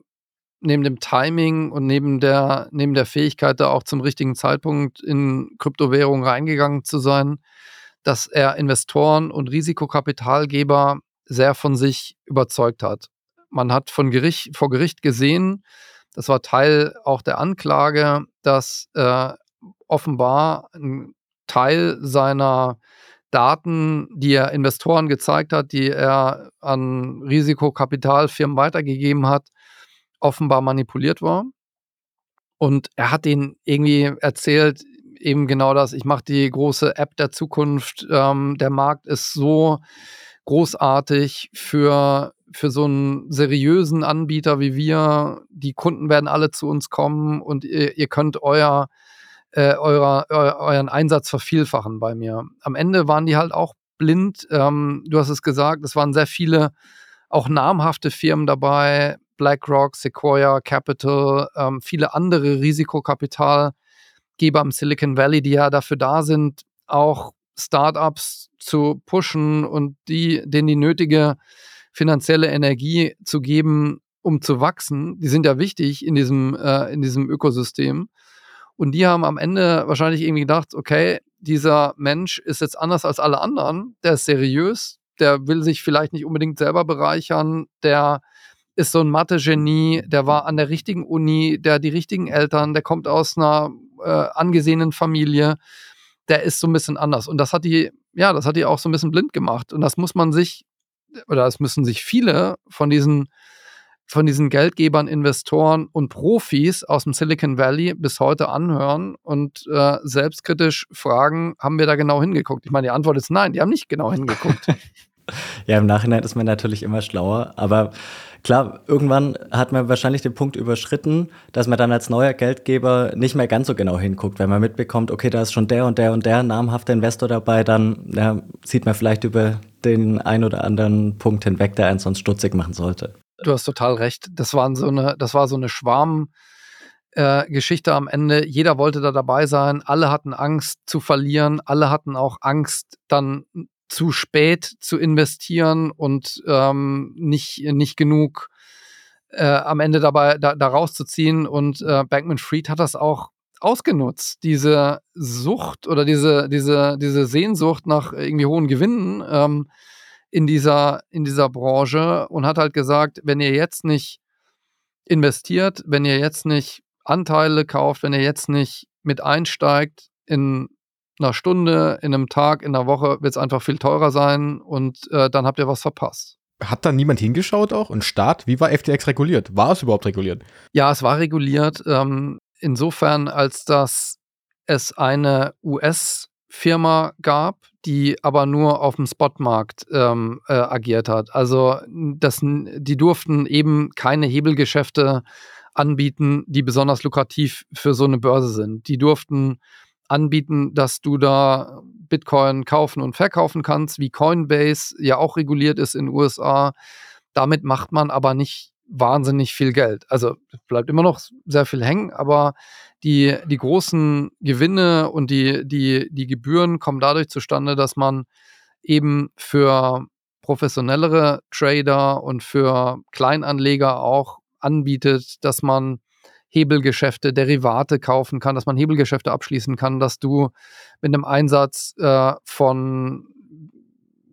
[SPEAKER 4] neben dem Timing und neben der, neben der Fähigkeit, da auch zum richtigen Zeitpunkt in Kryptowährungen reingegangen zu sein, dass er Investoren und Risikokapitalgeber sehr von sich überzeugt hat. Man hat von Gericht, vor Gericht gesehen, das war Teil auch der Anklage, dass äh, offenbar ein Teil seiner Daten, die er Investoren gezeigt hat, die er an Risikokapitalfirmen weitergegeben hat, offenbar manipuliert war. Und er hat ihnen irgendwie erzählt, eben genau das, ich mache die große App der Zukunft, ähm, der Markt ist so großartig für, für so einen seriösen Anbieter wie wir. Die Kunden werden alle zu uns kommen und ihr, ihr könnt euer, äh, eurer, eu, euren Einsatz vervielfachen bei mir. Am Ende waren die halt auch blind. Ähm, du hast es gesagt, es waren sehr viele auch namhafte Firmen dabei, BlackRock, Sequoia Capital, ähm, viele andere Risikokapitalgeber im Silicon Valley, die ja dafür da sind, auch Startups zu pushen und die, denen die nötige finanzielle Energie zu geben, um zu wachsen. Die sind ja wichtig in diesem, äh, in diesem Ökosystem. Und die haben am Ende wahrscheinlich irgendwie gedacht, okay, dieser Mensch ist jetzt anders als alle anderen, der ist seriös, der will sich vielleicht nicht unbedingt selber bereichern, der ist so ein Mathe-Genie, der war an der richtigen Uni, der hat die richtigen Eltern, der kommt aus einer äh, angesehenen Familie der ist so ein bisschen anders. Und das hat die, ja, das hat die auch so ein bisschen blind gemacht. Und das muss man sich, oder das müssen sich viele von diesen, von diesen Geldgebern, Investoren und Profis aus dem Silicon Valley bis heute anhören und äh, selbstkritisch fragen, haben wir da genau hingeguckt? Ich meine, die Antwort ist nein, die haben nicht genau hingeguckt.
[SPEAKER 1] ja, im Nachhinein ist man natürlich immer schlauer, aber Klar, irgendwann hat man wahrscheinlich den Punkt überschritten, dass man dann als neuer Geldgeber nicht mehr ganz so genau hinguckt. Wenn man mitbekommt, okay, da ist schon der und der und der namhafte Investor dabei, dann ja, sieht man vielleicht über den ein oder anderen Punkt hinweg, der einen sonst stutzig machen sollte.
[SPEAKER 4] Du hast total recht. Das, waren so eine, das war so eine Schwarm- äh, Geschichte am Ende. Jeder wollte da dabei sein. Alle hatten Angst zu verlieren. Alle hatten auch Angst, dann zu spät zu investieren und ähm, nicht, nicht genug äh, am Ende dabei da, da rauszuziehen. Und äh, Bankman Fried hat das auch ausgenutzt, diese Sucht oder diese, diese, diese Sehnsucht nach irgendwie hohen Gewinnen ähm, in, dieser, in dieser Branche und hat halt gesagt, wenn ihr jetzt nicht investiert, wenn ihr jetzt nicht Anteile kauft, wenn ihr jetzt nicht mit einsteigt in einer Stunde, in einem Tag, in einer Woche wird es einfach viel teurer sein und äh, dann habt ihr was verpasst.
[SPEAKER 2] Hat da niemand hingeschaut auch? Und Staat, wie war FTX reguliert? War es überhaupt reguliert?
[SPEAKER 4] Ja, es war reguliert. Ähm, insofern, als dass es eine US-Firma gab, die aber nur auf dem Spotmarkt ähm, äh, agiert hat. Also das, die durften eben keine Hebelgeschäfte anbieten, die besonders lukrativ für so eine Börse sind. Die durften anbieten, dass du da Bitcoin kaufen und verkaufen kannst, wie Coinbase ja auch reguliert ist in den USA. Damit macht man aber nicht wahnsinnig viel Geld. Also bleibt immer noch sehr viel hängen, aber die, die großen Gewinne und die, die, die Gebühren kommen dadurch zustande, dass man eben für professionellere Trader und für Kleinanleger auch anbietet, dass man Hebelgeschäfte, Derivate kaufen kann, dass man Hebelgeschäfte abschließen kann, dass du mit einem Einsatz äh, von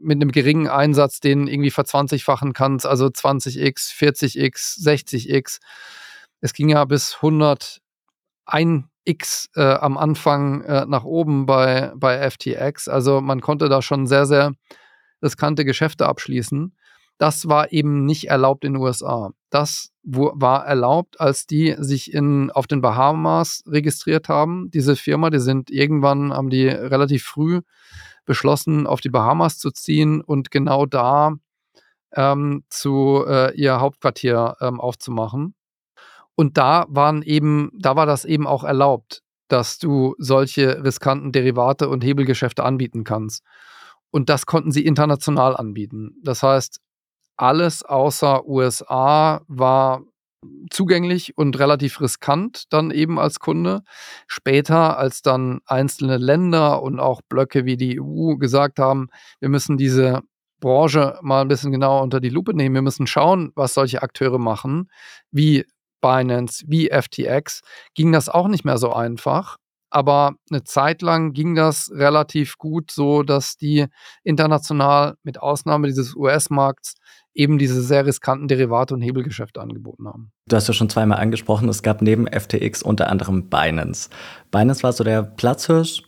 [SPEAKER 4] mit einem geringen Einsatz den irgendwie verzwanzigfachen kannst, also 20x, 40x, 60x. Es ging ja bis 101x äh, am Anfang äh, nach oben bei, bei FTX. Also man konnte da schon sehr, sehr riskante Geschäfte abschließen. Das war eben nicht erlaubt in den USA. Das war erlaubt, als die sich in, auf den Bahamas registriert haben. Diese Firma, die sind irgendwann, haben die relativ früh beschlossen, auf die Bahamas zu ziehen und genau da ähm, zu äh, ihr Hauptquartier ähm, aufzumachen. Und da waren eben, da war das eben auch erlaubt, dass du solche riskanten Derivate und Hebelgeschäfte anbieten kannst. Und das konnten sie international anbieten. Das heißt, alles außer USA war zugänglich und relativ riskant dann eben als Kunde. Später, als dann einzelne Länder und auch Blöcke wie die EU gesagt haben, wir müssen diese Branche mal ein bisschen genauer unter die Lupe nehmen, wir müssen schauen, was solche Akteure machen, wie Binance, wie FTX, ging das auch nicht mehr so einfach. Aber eine Zeit lang ging das relativ gut, so dass die international mit Ausnahme dieses US-Markts eben diese sehr riskanten Derivate und Hebelgeschäfte angeboten haben.
[SPEAKER 1] Du hast ja schon zweimal angesprochen, es gab neben FTX unter anderem Binance. Binance war so der Platzhirsch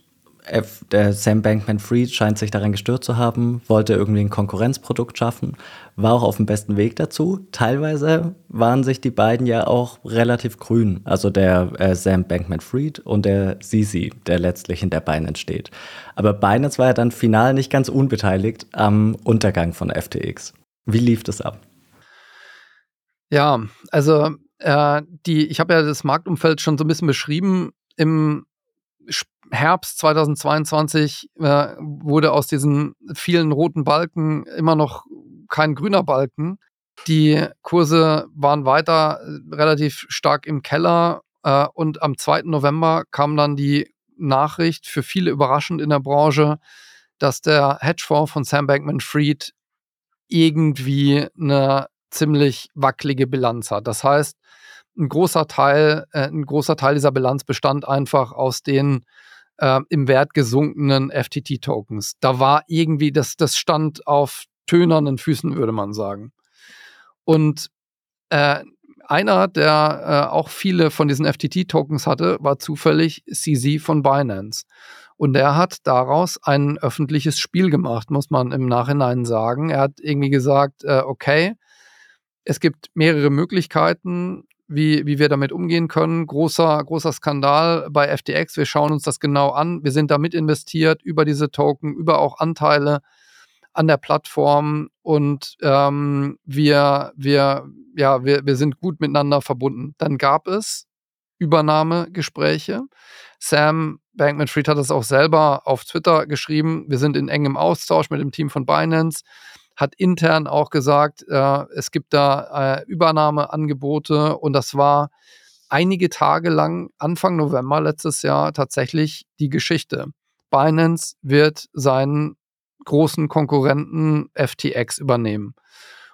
[SPEAKER 1] der Sam Bankman-Fried scheint sich daran gestört zu haben, wollte irgendwie ein Konkurrenzprodukt schaffen, war auch auf dem besten Weg dazu. Teilweise waren sich die beiden ja auch relativ grün, also der äh, Sam Bankman-Fried und der Sisi, der letztlich in der Binance steht. Aber Binance war ja dann final nicht ganz unbeteiligt am Untergang von FTX. Wie lief das ab?
[SPEAKER 4] Ja, also äh, die, ich habe ja das Marktumfeld schon so ein bisschen beschrieben. Im Herbst 2022 äh, wurde aus diesen vielen roten Balken immer noch kein grüner Balken. Die Kurse waren weiter äh, relativ stark im Keller äh, und am 2. November kam dann die Nachricht, für viele überraschend in der Branche, dass der Hedgefonds von Sam Bankman-Fried irgendwie eine ziemlich wackelige Bilanz hat. Das heißt, ein großer Teil, äh, ein großer Teil dieser Bilanz bestand einfach aus den äh, im Wert gesunkenen FTT-Tokens. Da war irgendwie, das, das stand auf tönernen Füßen, würde man sagen. Und äh, einer, der äh, auch viele von diesen FTT-Tokens hatte, war zufällig CZ von Binance. Und er hat daraus ein öffentliches Spiel gemacht, muss man im Nachhinein sagen. Er hat irgendwie gesagt, äh, okay, es gibt mehrere Möglichkeiten, wie, wie wir damit umgehen können. Großer, großer Skandal bei FTX. Wir schauen uns das genau an. Wir sind damit investiert über diese Token, über auch Anteile an der Plattform und ähm, wir, wir, ja, wir, wir sind gut miteinander verbunden. Dann gab es Übernahmegespräche. Sam Bankman-Fried hat das auch selber auf Twitter geschrieben. Wir sind in engem Austausch mit dem Team von Binance hat intern auch gesagt, äh, es gibt da äh, Übernahmeangebote und das war einige Tage lang, Anfang November letztes Jahr, tatsächlich die Geschichte. Binance wird seinen großen Konkurrenten FTX übernehmen.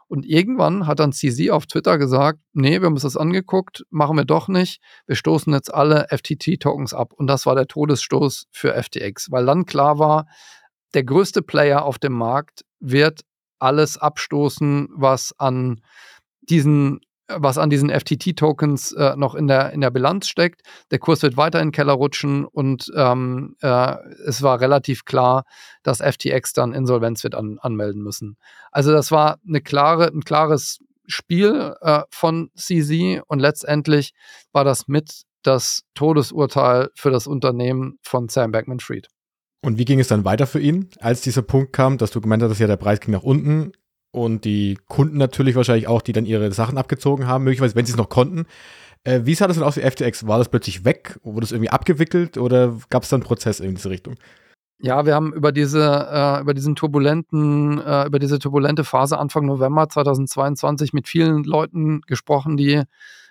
[SPEAKER 4] Und irgendwann hat dann CZ auf Twitter gesagt, nee, wir haben uns das angeguckt, machen wir doch nicht. Wir stoßen jetzt alle FTT-Tokens ab. Und das war der Todesstoß für FTX, weil dann klar war, der größte Player auf dem Markt wird alles abstoßen, was an diesen was an diesen FTT-Tokens äh, noch in der, in der Bilanz steckt. Der Kurs wird weiter in den Keller rutschen und ähm, äh, es war relativ klar, dass FTX dann Insolvenz wird an, anmelden müssen. Also das war eine klare, ein klares Spiel äh, von CZ und letztendlich war das mit das Todesurteil für das Unternehmen von Sam Bankman-Fried.
[SPEAKER 2] Und wie ging es dann weiter für ihn, als dieser Punkt kam, dass du gemeint hast, ja, der Preis ging nach unten und die Kunden natürlich wahrscheinlich auch, die dann ihre Sachen abgezogen haben, möglicherweise, wenn sie es noch konnten. Äh, wie sah das denn aus für FTX? War das plötzlich weg? Wurde es irgendwie abgewickelt oder gab es da einen Prozess in diese Richtung?
[SPEAKER 4] Ja, wir haben über diese, äh, über diesen turbulenten, äh, über diese turbulente Phase Anfang November 2022 mit vielen Leuten gesprochen, die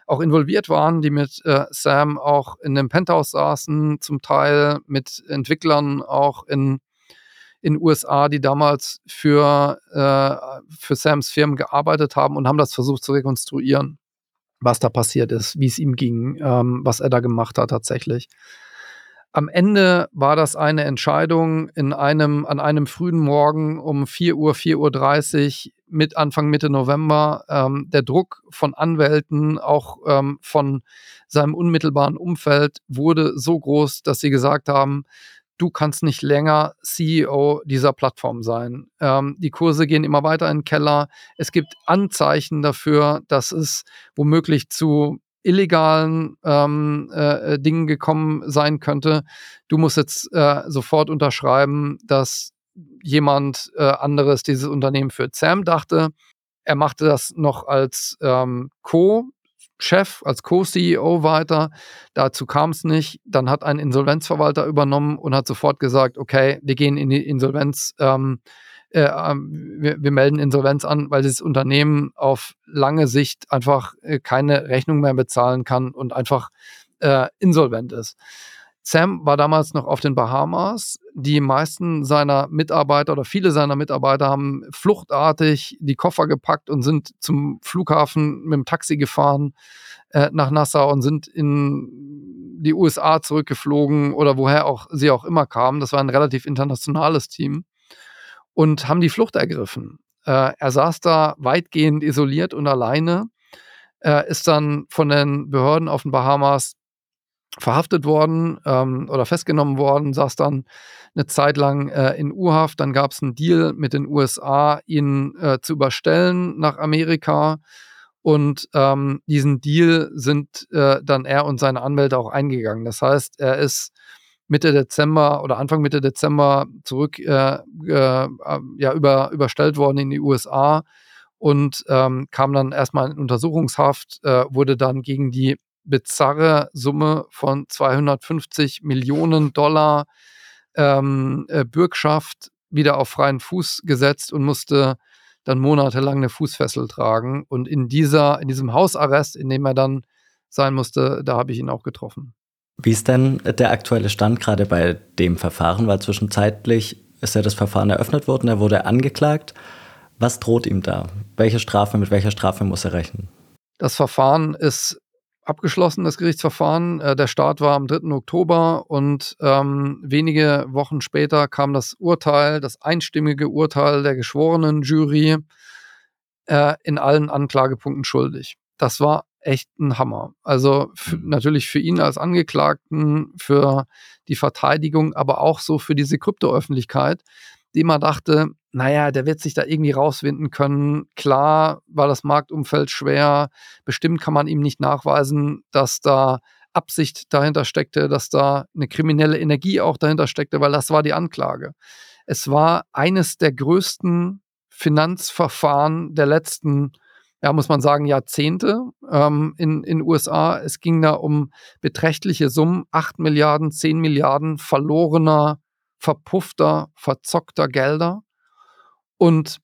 [SPEAKER 4] auch involviert waren, die mit äh, Sam auch in dem Penthouse saßen, zum Teil mit Entwicklern auch in in USA, die damals für, äh, für Sams Firmen gearbeitet haben und haben das versucht zu rekonstruieren, was da passiert ist, wie es ihm ging, ähm, was er da gemacht hat tatsächlich. Am Ende war das eine Entscheidung in einem, an einem frühen Morgen um 4 Uhr, 4.30 Uhr mit Anfang Mitte November. Ähm, der Druck von Anwälten, auch ähm, von seinem unmittelbaren Umfeld wurde so groß, dass sie gesagt haben, du kannst nicht länger CEO dieser Plattform sein. Ähm, die Kurse gehen immer weiter in den Keller. Es gibt Anzeichen dafür, dass es womöglich zu illegalen ähm, äh, äh, Dingen gekommen sein könnte. Du musst jetzt äh, sofort unterschreiben, dass jemand äh, anderes dieses Unternehmen führt. Sam dachte, er machte das noch als ähm, Co-Chef, als Co-CEO weiter. Dazu kam es nicht. Dann hat ein Insolvenzverwalter übernommen und hat sofort gesagt, okay, wir gehen in die Insolvenz. Ähm, äh, ähm, wir, wir, melden Insolvenz an, weil das Unternehmen auf lange Sicht einfach äh, keine Rechnung mehr bezahlen kann und einfach äh, insolvent ist. Sam war damals noch auf den Bahamas. Die meisten seiner Mitarbeiter oder viele seiner Mitarbeiter haben fluchtartig die Koffer gepackt und sind zum Flughafen mit dem Taxi gefahren äh, nach Nassau und sind in die USA zurückgeflogen oder woher auch sie auch immer kamen. Das war ein relativ internationales Team und haben die Flucht ergriffen. Äh, er saß da weitgehend isoliert und alleine, äh, ist dann von den Behörden auf den Bahamas verhaftet worden ähm, oder festgenommen worden, saß dann eine Zeit lang äh, in U-Haft. Dann gab es einen Deal mit den USA, ihn äh, zu überstellen nach Amerika. Und ähm, diesen Deal sind äh, dann er und seine Anwälte auch eingegangen. Das heißt, er ist Mitte Dezember oder Anfang Mitte Dezember zurück äh, äh, ja, über, überstellt worden in die USA und ähm, kam dann erstmal in Untersuchungshaft, äh, wurde dann gegen die bizarre Summe von 250 Millionen Dollar ähm, äh, Bürgschaft wieder auf freien Fuß gesetzt und musste dann monatelang eine Fußfessel tragen. Und in dieser, in diesem Hausarrest, in dem er dann sein musste, da habe ich ihn auch getroffen.
[SPEAKER 1] Wie ist denn der aktuelle Stand gerade bei dem Verfahren? Weil zwischenzeitlich ist ja das Verfahren eröffnet worden, er wurde angeklagt. Was droht ihm da? Welche Strafe, mit welcher Strafe muss er rechnen?
[SPEAKER 4] Das Verfahren ist abgeschlossen, das Gerichtsverfahren. Äh, der Start war am 3. Oktober und ähm, wenige Wochen später kam das Urteil, das einstimmige Urteil der geschworenen Jury äh, in allen Anklagepunkten schuldig. Das war echt ein Hammer. Also mhm. natürlich für ihn als Angeklagten, für die Verteidigung, aber auch so für diese Kryptoöffentlichkeit, die man dachte, naja, der wird sich da irgendwie rauswinden können. Klar war das Marktumfeld schwer. Bestimmt kann man ihm nicht nachweisen, dass da Absicht dahinter steckte, dass da eine kriminelle Energie auch dahinter steckte, weil das war die Anklage. Es war eines der größten Finanzverfahren der letzten, ja, muss man sagen, Jahrzehnte ähm, in den USA. Es ging da um beträchtliche Summen, 8 Milliarden, 10 Milliarden verlorener, verpuffter, verzockter Gelder. Und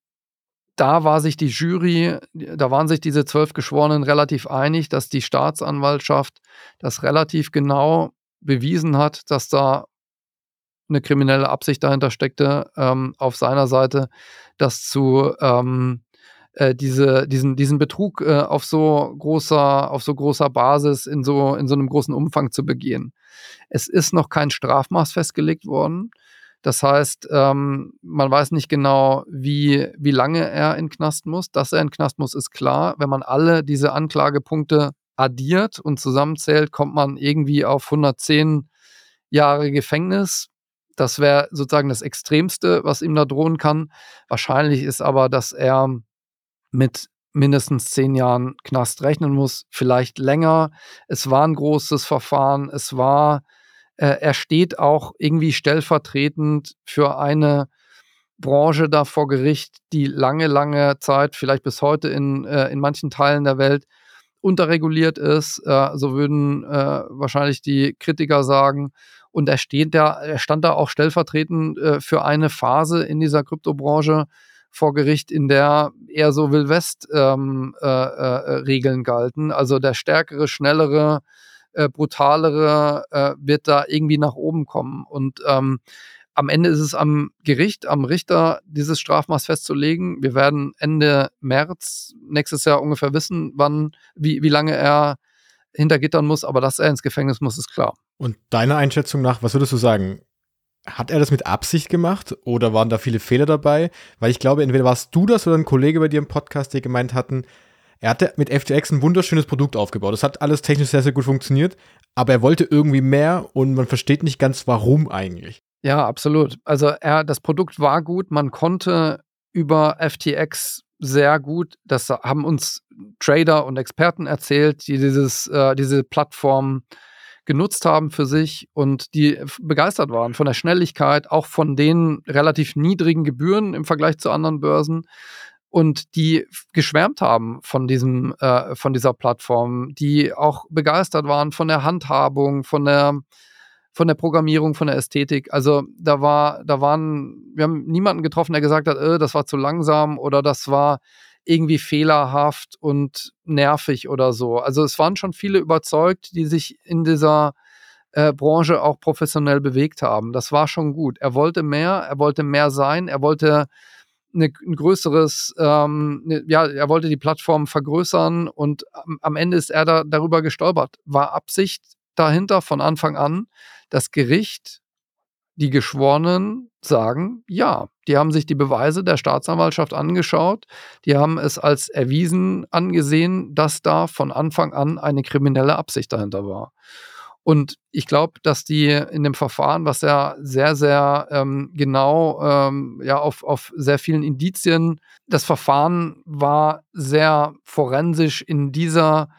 [SPEAKER 4] da war sich die Jury, da waren sich diese zwölf Geschworenen relativ einig, dass die Staatsanwaltschaft das relativ genau bewiesen hat, dass da eine kriminelle Absicht dahinter steckte, ähm, auf seiner Seite, das zu ähm, äh, diese, diesen, diesen Betrug äh, auf so großer, auf so großer Basis in so, in so einem großen Umfang zu begehen. Es ist noch kein Strafmaß festgelegt worden. Das heißt, ähm, man weiß nicht genau, wie, wie lange er in Knast muss. Dass er in Knast muss, ist klar. Wenn man alle diese Anklagepunkte addiert und zusammenzählt, kommt man irgendwie auf 110 Jahre Gefängnis. Das wäre sozusagen das Extremste, was ihm da drohen kann. Wahrscheinlich ist aber, dass er mit mindestens zehn Jahren Knast rechnen muss, vielleicht länger. Es war ein großes Verfahren. Es war äh, er steht auch irgendwie stellvertretend für eine Branche da vor Gericht, die lange, lange Zeit, vielleicht bis heute in, äh, in manchen Teilen der Welt unterreguliert ist. Äh, so würden äh, wahrscheinlich die Kritiker sagen. Und er steht da, er stand da auch stellvertretend äh, für eine Phase in dieser Kryptobranche vor Gericht, in der eher so Wildwest-Regeln ähm, äh, galten. Also der stärkere, schnellere, äh, brutalere äh, wird da irgendwie nach oben kommen. Und ähm, am Ende ist es am Gericht, am Richter, dieses Strafmaß festzulegen. Wir werden Ende März nächstes Jahr ungefähr wissen, wann, wie, wie lange er hinter Gittern muss, aber dass er ins Gefängnis muss, ist klar.
[SPEAKER 2] Und deiner Einschätzung nach, was würdest du sagen? Hat er das mit Absicht gemacht oder waren da viele Fehler dabei? Weil ich glaube, entweder warst du das oder ein Kollege bei dir im Podcast, der gemeint hatten, er hatte mit FTX ein wunderschönes Produkt aufgebaut. Das hat alles technisch sehr, sehr gut funktioniert, aber er wollte irgendwie mehr und man versteht nicht ganz, warum eigentlich.
[SPEAKER 4] Ja, absolut. Also er, das Produkt war gut, man konnte über FTX sehr gut, das haben uns Trader und Experten erzählt, die dieses, äh, diese Plattform genutzt haben für sich und die begeistert waren von der Schnelligkeit, auch von den relativ niedrigen Gebühren im Vergleich zu anderen Börsen und die geschwärmt haben von diesem, äh, von dieser Plattform, die auch begeistert waren von der Handhabung, von der, von der Programmierung, von der Ästhetik. Also da war, da waren, wir haben niemanden getroffen, der gesagt hat, äh, das war zu langsam oder das war irgendwie fehlerhaft und nervig oder so. Also es waren schon viele überzeugt, die sich in dieser äh, Branche auch professionell bewegt haben. Das war schon gut. Er wollte mehr, er wollte mehr sein, er wollte eine, ein größeres, ähm, ne, ja, er wollte die Plattform vergrößern und am, am Ende ist er da darüber gestolpert. War Absicht, dahinter von Anfang an. Das Gericht, die Geschworenen sagen, ja, die haben sich die Beweise der Staatsanwaltschaft angeschaut, die haben es als erwiesen angesehen, dass da von Anfang an eine kriminelle Absicht dahinter war. Und ich glaube, dass die in dem Verfahren, was ja sehr, sehr ähm, genau ähm, ja, auf, auf sehr vielen Indizien, das Verfahren war sehr forensisch in dieser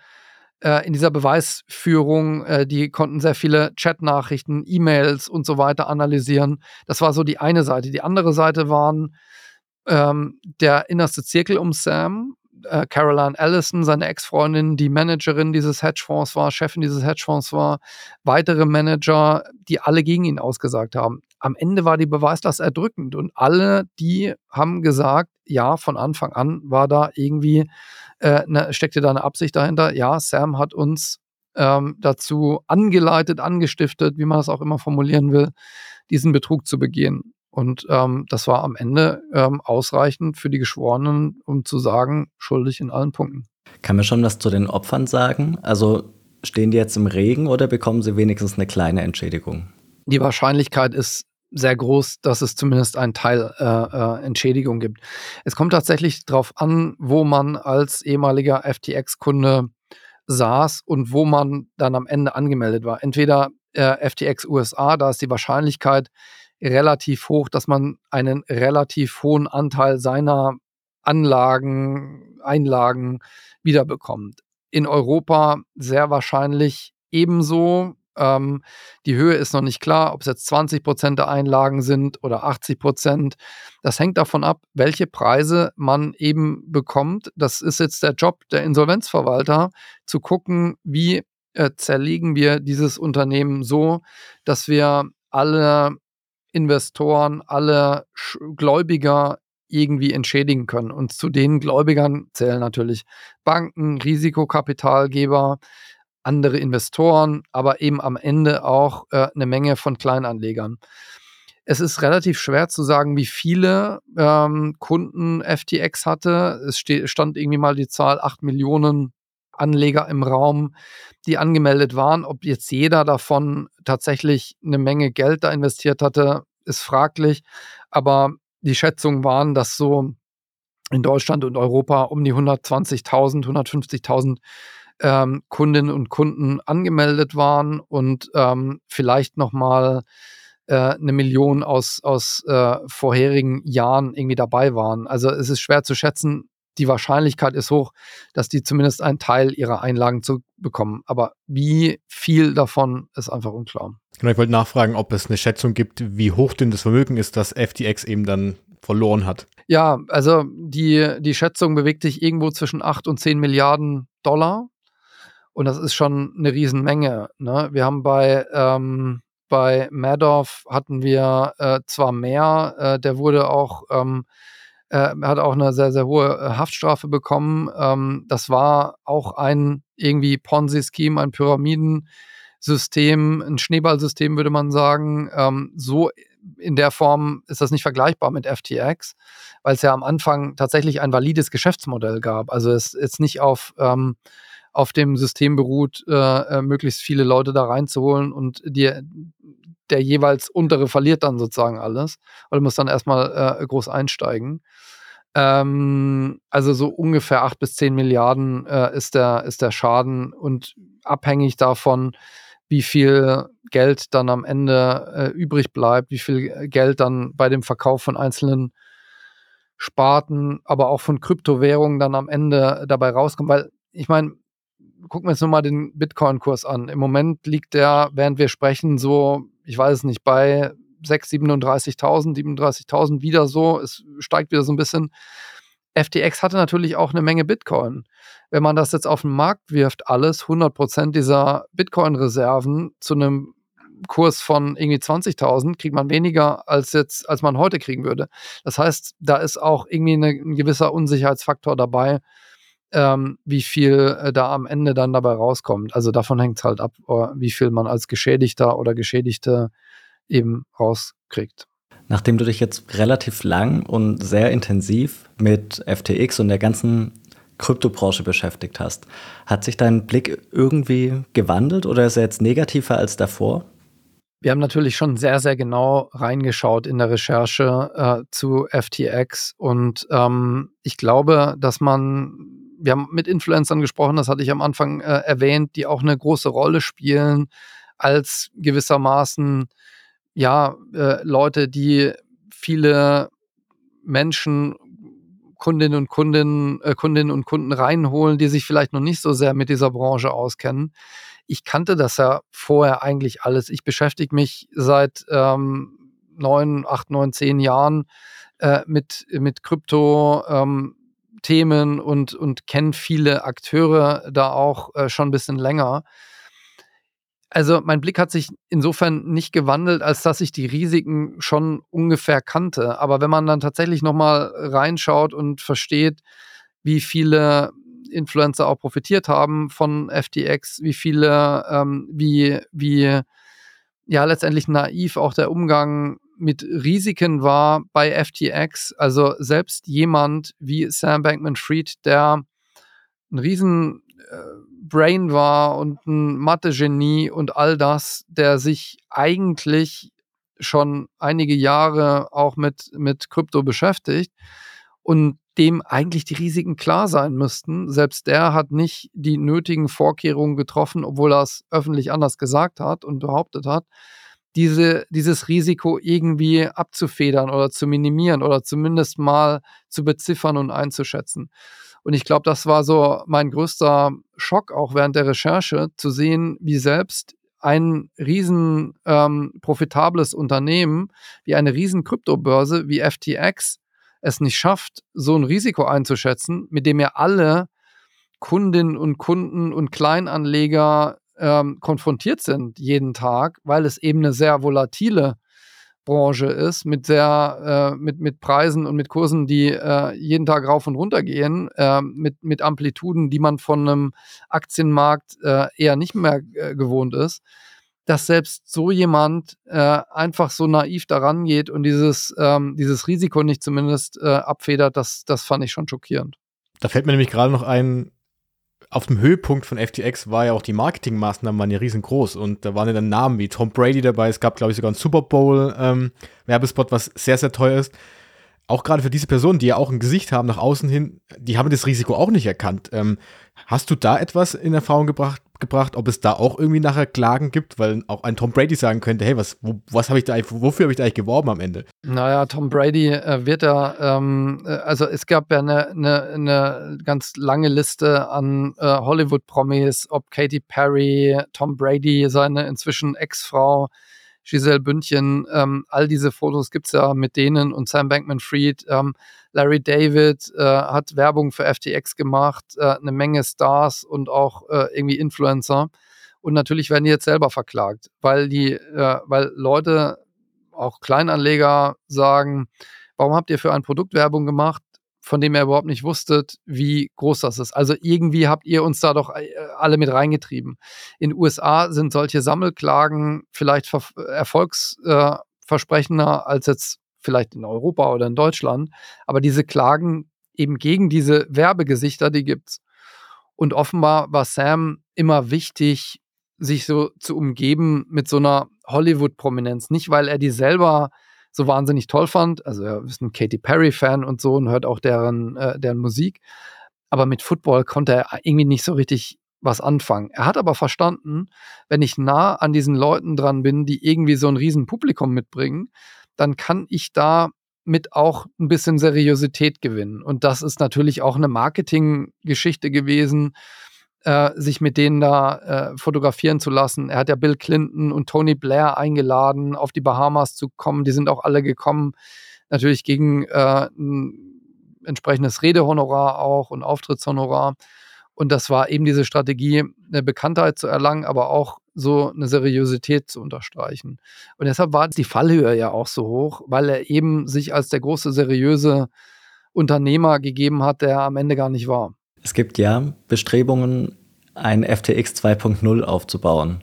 [SPEAKER 4] äh, in dieser Beweisführung, äh, die konnten sehr viele Chatnachrichten, E-Mails und so weiter analysieren. Das war so die eine Seite. Die andere Seite waren ähm, der innerste Zirkel um Sam, äh, Caroline Allison, seine Ex-Freundin, die Managerin dieses Hedgefonds war, Chefin dieses Hedgefonds war, weitere Manager, die alle gegen ihn ausgesagt haben. Am Ende war die Beweislast erdrückend und alle, die haben gesagt, ja, von Anfang an war da irgendwie, äh, ne, steckte da eine Absicht dahinter. Ja, Sam hat uns ähm, dazu angeleitet, angestiftet, wie man das auch immer formulieren will, diesen Betrug zu begehen. Und ähm, das war am Ende ähm, ausreichend für die Geschworenen, um zu sagen, schuldig in allen Punkten.
[SPEAKER 1] Kann man schon was zu den Opfern sagen? Also stehen die jetzt im Regen oder bekommen sie wenigstens eine kleine Entschädigung?
[SPEAKER 4] Die Wahrscheinlichkeit ist sehr groß, dass es zumindest einen Teil äh, äh, Entschädigung gibt. Es kommt tatsächlich darauf an, wo man als ehemaliger FTX-Kunde saß und wo man dann am Ende angemeldet war. Entweder äh, FTX USA, da ist die Wahrscheinlichkeit relativ hoch, dass man einen relativ hohen Anteil seiner Anlagen, Einlagen wiederbekommt. In Europa sehr wahrscheinlich ebenso. Ähm, die Höhe ist noch nicht klar, ob es jetzt 20 Prozent der Einlagen sind oder 80 Prozent. Das hängt davon ab, welche Preise man eben bekommt. Das ist jetzt der Job der Insolvenzverwalter, zu gucken, wie äh, zerlegen wir dieses Unternehmen so, dass wir alle Investoren, alle Gläubiger irgendwie entschädigen können. Und zu den Gläubigern zählen natürlich Banken, Risikokapitalgeber, andere Investoren, aber eben am Ende auch äh, eine Menge von Kleinanlegern. Es ist relativ schwer zu sagen, wie viele ähm, Kunden FTX hatte. Es stand irgendwie mal die Zahl 8 Millionen Anleger im Raum, die angemeldet waren. Ob jetzt jeder davon tatsächlich eine Menge Geld da investiert hatte, ist fraglich. Aber die Schätzungen waren, dass so in Deutschland und Europa um die 120.000, 150.000 ähm, Kundinnen und Kunden angemeldet waren und ähm, vielleicht nochmal äh, eine Million aus, aus äh, vorherigen Jahren irgendwie dabei waren. Also es ist schwer zu schätzen. Die Wahrscheinlichkeit ist hoch, dass die zumindest einen Teil ihrer Einlagen zu bekommen. Aber wie viel davon ist einfach unklar.
[SPEAKER 2] Genau, ich wollte nachfragen, ob es eine Schätzung gibt, wie hoch denn das Vermögen ist, das FTX eben dann verloren hat.
[SPEAKER 4] Ja, also die, die Schätzung bewegt sich irgendwo zwischen 8 und 10 Milliarden Dollar. Und das ist schon eine Riesenmenge. Ne? Wir haben bei, ähm, bei Madoff hatten wir äh, zwar mehr, äh, der wurde auch, ähm, äh, hat auch eine sehr, sehr hohe äh, Haftstrafe bekommen. Ähm, das war auch ein irgendwie Ponzi-Scheme, ein Pyramidensystem, ein Schneeballsystem, würde man sagen. Ähm, so in der Form ist das nicht vergleichbar mit FTX, weil es ja am Anfang tatsächlich ein valides Geschäftsmodell gab. Also es ist nicht auf ähm, auf dem System beruht, äh, äh, möglichst viele Leute da reinzuholen und die, der jeweils untere verliert dann sozusagen alles oder muss dann erstmal äh, groß einsteigen. Ähm, also so ungefähr 8 bis 10 Milliarden äh, ist, der, ist der Schaden und abhängig davon, wie viel Geld dann am Ende äh, übrig bleibt, wie viel Geld dann bei dem Verkauf von einzelnen Sparten, aber auch von Kryptowährungen dann am Ende dabei rauskommt. Weil ich meine, gucken wir uns nur mal den Bitcoin-Kurs an. Im Moment liegt der, während wir sprechen, so, ich weiß es nicht, bei 6.000, 37.000, 37.000 wieder so. Es steigt wieder so ein bisschen. FTX hatte natürlich auch eine Menge Bitcoin. Wenn man das jetzt auf den Markt wirft, alles, 100% dieser Bitcoin-Reserven zu einem Kurs von irgendwie 20.000 kriegt man weniger als jetzt, als man heute kriegen würde. Das heißt, da ist auch irgendwie eine, ein gewisser Unsicherheitsfaktor dabei, ähm, wie viel äh, da am Ende dann dabei rauskommt. Also davon hängt es halt ab, äh, wie viel man als Geschädigter oder Geschädigte eben rauskriegt.
[SPEAKER 1] Nachdem du dich jetzt relativ lang und sehr intensiv mit FTX und der ganzen Kryptobranche beschäftigt hast. Hat sich dein Blick irgendwie gewandelt oder ist er jetzt negativer als davor?
[SPEAKER 4] Wir haben natürlich schon sehr, sehr genau reingeschaut in der Recherche äh, zu FTX und ähm, ich glaube, dass man, wir haben mit Influencern gesprochen, das hatte ich am Anfang äh, erwähnt, die auch eine große Rolle spielen als gewissermaßen, ja, äh, Leute, die viele Menschen, Kundinnen und Kunden, äh, Kundinnen und Kunden reinholen, die sich vielleicht noch nicht so sehr mit dieser Branche auskennen ich kannte das ja vorher eigentlich alles. Ich beschäftige mich seit ähm, neun, acht, neun, zehn Jahren äh, mit, mit Krypto. Ähm, Themen und, und kenne viele Akteure da auch äh, schon ein bisschen länger. Also mein Blick hat sich insofern nicht gewandelt, als dass ich die Risiken schon ungefähr kannte. Aber wenn man dann tatsächlich nochmal reinschaut und versteht, wie viele Influencer auch profitiert haben von FTX, wie viele, ähm, wie, wie ja letztendlich naiv auch der Umgang mit Risiken war bei FTX. Also selbst jemand wie Sam Bankman-Fried, der ein riesen äh, Brain war und ein Mathe-Genie und all das, der sich eigentlich schon einige Jahre auch mit, mit Krypto beschäftigt und dem eigentlich die Risiken klar sein müssten. Selbst der hat nicht die nötigen Vorkehrungen getroffen, obwohl er es öffentlich anders gesagt hat und behauptet hat, diese, dieses Risiko irgendwie abzufedern oder zu minimieren oder zumindest mal zu beziffern und einzuschätzen. Und ich glaube, das war so mein größter Schock auch während der Recherche, zu sehen, wie selbst ein riesen ähm, profitables Unternehmen wie eine riesen Kryptobörse wie FTX es nicht schafft, so ein Risiko einzuschätzen, mit dem ja alle Kundinnen und Kunden und Kleinanleger ähm, konfrontiert sind jeden Tag, weil es eben eine sehr volatile Branche ist, mit sehr, äh, mit, mit Preisen und mit Kursen, die äh, jeden Tag rauf und runter gehen, äh, mit, mit Amplituden, die man von einem Aktienmarkt äh, eher nicht mehr äh, gewohnt ist dass selbst so jemand äh, einfach so naiv daran geht und dieses, ähm, dieses Risiko nicht zumindest abfedert, das, das fand ich schon schockierend.
[SPEAKER 2] Da fällt mir nämlich gerade noch ein, auf dem Höhepunkt von FTX war ja auch die Marketingmaßnahmen waren ja riesengroß und da waren ja dann Namen wie Tom Brady dabei, es gab glaube ich sogar einen Super Bowl ähm, Werbespot, was sehr, sehr teuer ist. Auch gerade für diese Personen, die ja auch ein Gesicht haben nach außen hin, die haben das Risiko auch nicht erkannt. Ähm, hast du da etwas in Erfahrung gebracht, gebracht, ob es da auch irgendwie nachher Klagen gibt, weil auch ein Tom Brady sagen könnte, hey, was, wo, was habe ich da wofür habe ich da eigentlich geworben am Ende?
[SPEAKER 4] Naja, Tom Brady äh, wird da, ähm, äh, also es gab ja eine, eine, eine ganz lange Liste an äh, Hollywood-Promis, ob Katy Perry, Tom Brady, seine inzwischen Ex-Frau, Giselle Bündchen, ähm, all diese Fotos gibt es ja mit denen und Sam Bankman-Fried. Ähm, Larry David äh, hat Werbung für FTX gemacht, äh, eine Menge Stars und auch äh, irgendwie Influencer. Und natürlich werden die jetzt selber verklagt, weil die, äh, weil Leute, auch Kleinanleger sagen, warum habt ihr für ein Produkt Werbung gemacht, von dem ihr überhaupt nicht wusstet, wie groß das ist. Also irgendwie habt ihr uns da doch äh, alle mit reingetrieben. In den USA sind solche Sammelklagen vielleicht erfolgsversprechender als jetzt vielleicht in Europa oder in Deutschland. Aber diese Klagen eben gegen diese Werbegesichter, die gibt's. Und offenbar war Sam immer wichtig, sich so zu umgeben mit so einer Hollywood-Prominenz. Nicht, weil er die selber so wahnsinnig toll fand. Also er ist ein Katy Perry-Fan und so und hört auch deren, äh, deren Musik. Aber mit Football konnte er irgendwie nicht so richtig was anfangen. Er hat aber verstanden, wenn ich nah an diesen Leuten dran bin, die irgendwie so ein riesen Publikum mitbringen, dann kann ich da mit auch ein bisschen Seriosität gewinnen. Und das ist natürlich auch eine Marketinggeschichte gewesen, äh, sich mit denen da äh, fotografieren zu lassen. Er hat ja Bill Clinton und Tony Blair eingeladen, auf die Bahamas zu kommen. Die sind auch alle gekommen, natürlich gegen äh, ein entsprechendes Redehonorar auch und Auftrittshonorar. Und das war eben diese Strategie, eine Bekanntheit zu erlangen, aber auch so eine Seriosität zu unterstreichen. Und deshalb war die Fallhöhe ja auch so hoch, weil er eben sich als der große seriöse Unternehmer gegeben hat, der am Ende gar nicht war.
[SPEAKER 1] Es gibt ja Bestrebungen, ein FTX 2.0 aufzubauen.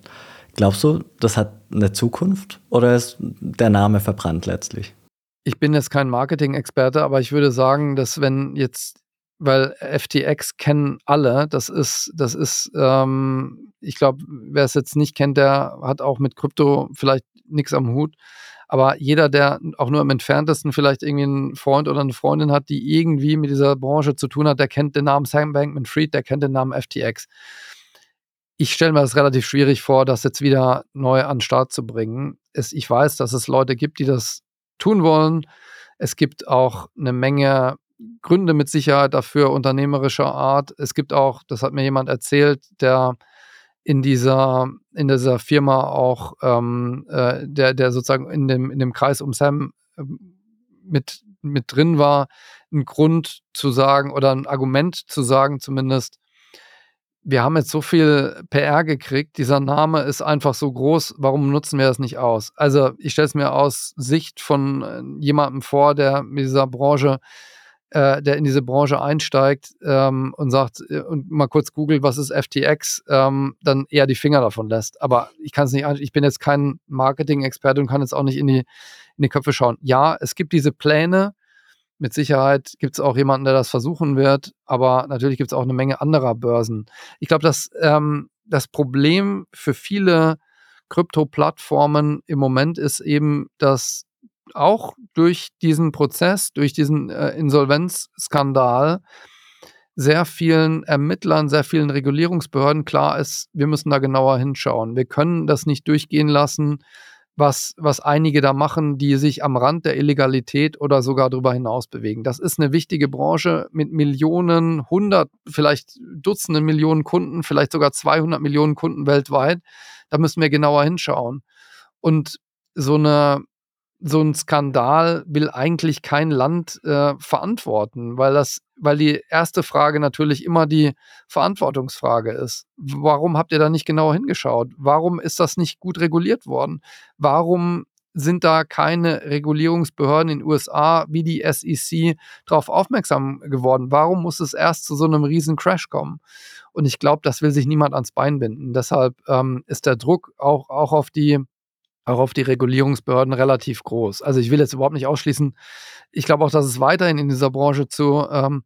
[SPEAKER 1] Glaubst du, das hat eine Zukunft oder ist der Name verbrannt letztlich?
[SPEAKER 4] Ich bin jetzt kein Marketing-Experte, aber ich würde sagen, dass wenn jetzt weil FTX kennen alle. Das ist, das ist, ähm, ich glaube, wer es jetzt nicht kennt, der hat auch mit Krypto vielleicht nichts am Hut. Aber jeder, der auch nur im entferntesten vielleicht irgendwie einen Freund oder eine Freundin hat, die irgendwie mit dieser Branche zu tun hat, der kennt den Namen Sam Bankman-Fried, der kennt den Namen FTX. Ich stelle mir das relativ schwierig vor, das jetzt wieder neu an den Start zu bringen. Es, ich weiß, dass es Leute gibt, die das tun wollen. Es gibt auch eine Menge Gründe mit Sicherheit dafür, unternehmerischer Art. Es gibt auch, das hat mir jemand erzählt, der in dieser, in dieser Firma auch, ähm, äh, der, der sozusagen in dem, in dem Kreis um Sam äh, mit, mit drin war, ein Grund zu sagen oder ein Argument zu sagen zumindest, wir haben jetzt so viel PR gekriegt, dieser Name ist einfach so groß, warum nutzen wir das nicht aus? Also ich stelle es mir aus Sicht von äh, jemandem vor, der mit dieser Branche äh, der in diese Branche einsteigt ähm, und sagt äh, und mal kurz googelt, was ist FTX, ähm, dann eher die Finger davon lässt. Aber ich kann es nicht, ich bin jetzt kein Marketing-Experte und kann jetzt auch nicht in die, in die Köpfe schauen. Ja, es gibt diese Pläne. Mit Sicherheit gibt es auch jemanden, der das versuchen wird, aber natürlich gibt es auch eine Menge anderer Börsen. Ich glaube, dass ähm, das Problem für viele Krypto-Plattformen im Moment ist eben, dass auch durch diesen Prozess, durch diesen äh, Insolvenzskandal sehr vielen Ermittlern, sehr vielen Regulierungsbehörden klar ist, wir müssen da genauer hinschauen. Wir können das nicht durchgehen lassen, was, was einige da machen, die sich am Rand der Illegalität oder sogar darüber hinaus bewegen. Das ist eine wichtige Branche mit Millionen, hundert, vielleicht Dutzenden Millionen Kunden, vielleicht sogar 200 Millionen Kunden weltweit. Da müssen wir genauer hinschauen. Und so eine so ein Skandal will eigentlich kein Land äh, verantworten, weil das, weil die erste Frage natürlich immer die Verantwortungsfrage ist. Warum habt ihr da nicht genauer hingeschaut? Warum ist das nicht gut reguliert worden? Warum sind da keine Regulierungsbehörden in den USA wie die SEC darauf aufmerksam geworden? Warum muss es erst zu so einem riesen Crash kommen? Und ich glaube, das will sich niemand ans Bein binden. Deshalb ähm, ist der Druck auch, auch auf die auch auf die Regulierungsbehörden relativ groß. Also ich will jetzt überhaupt nicht ausschließen. Ich glaube auch, dass es weiterhin in dieser Branche zu ähm,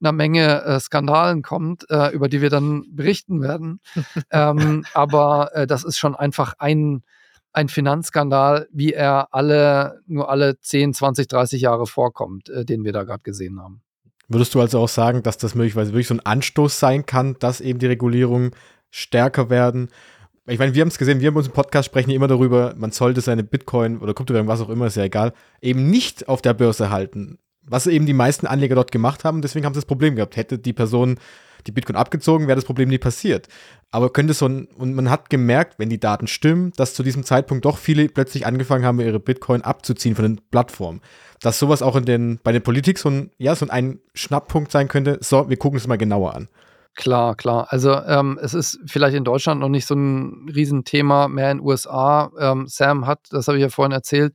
[SPEAKER 4] einer Menge äh, Skandalen kommt, äh, über die wir dann berichten werden. ähm, aber äh, das ist schon einfach ein, ein Finanzskandal, wie er alle, nur alle 10, 20, 30 Jahre vorkommt, äh, den wir da gerade gesehen haben.
[SPEAKER 2] Würdest du also auch sagen, dass das möglicherweise wirklich so ein Anstoß sein kann, dass eben die Regulierungen stärker werden ich meine, wir haben es gesehen, wir haben uns im Podcast sprechen immer darüber, man sollte seine Bitcoin oder Kryptowährung, was auch immer, ist ja egal, eben nicht auf der Börse halten. Was eben die meisten Anleger dort gemacht haben, deswegen haben sie das Problem gehabt. Hätte die Person die Bitcoin abgezogen, wäre das Problem nie passiert. Aber könnte so ein, und man hat gemerkt, wenn die Daten stimmen, dass zu diesem Zeitpunkt doch viele plötzlich angefangen haben, ihre Bitcoin abzuziehen von den Plattformen. Dass sowas auch in den, bei der Politik so ein, ja, so ein Schnapppunkt sein könnte, so, wir gucken es mal genauer an.
[SPEAKER 4] Klar, klar. Also ähm, es ist vielleicht in Deutschland noch nicht so ein Riesenthema, mehr in den USA. Ähm, Sam hat, das habe ich ja vorhin erzählt,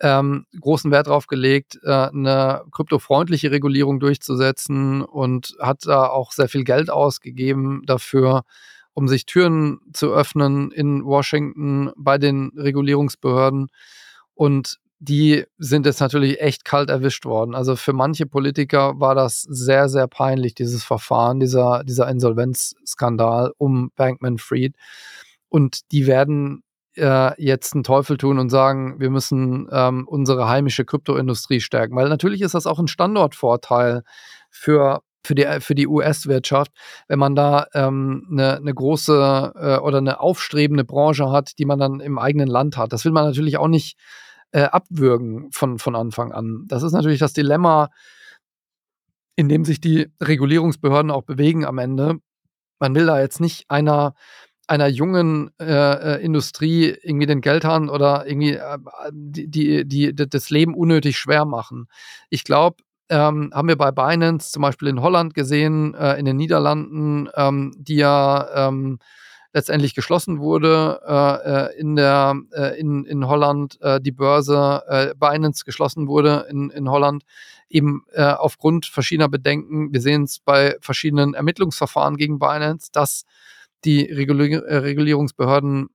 [SPEAKER 4] ähm, großen Wert darauf gelegt, äh, eine kryptofreundliche Regulierung durchzusetzen und hat da auch sehr viel Geld ausgegeben dafür, um sich Türen zu öffnen in Washington bei den Regulierungsbehörden. Und die sind jetzt natürlich echt kalt erwischt worden. Also für manche Politiker war das sehr, sehr peinlich, dieses Verfahren, dieser, dieser Insolvenzskandal um Bankman Fried. Und die werden äh, jetzt einen Teufel tun und sagen, wir müssen ähm, unsere heimische Kryptoindustrie stärken. Weil natürlich ist das auch ein Standortvorteil für für die, für die US-Wirtschaft, wenn man da ähm, eine, eine große äh, oder eine aufstrebende Branche hat, die man dann im eigenen Land hat. Das will man natürlich auch nicht äh, abwürgen von, von Anfang an. Das ist natürlich das Dilemma, in dem sich die Regulierungsbehörden auch bewegen am Ende. Man will da jetzt nicht einer einer jungen äh, äh Industrie irgendwie den Geldhahn oder irgendwie äh, die, die, die, das Leben unnötig schwer machen. Ich glaube, ähm, haben wir bei Binance zum Beispiel in Holland gesehen, äh, in den Niederlanden, ähm, die ja ähm, letztendlich geschlossen wurde äh, äh, in, der, äh, in, in Holland, äh, die Börse äh, Binance geschlossen wurde in, in Holland, eben äh, aufgrund verschiedener Bedenken. Wir sehen es bei verschiedenen Ermittlungsverfahren gegen Binance, dass die Regulier Regulierungsbehörden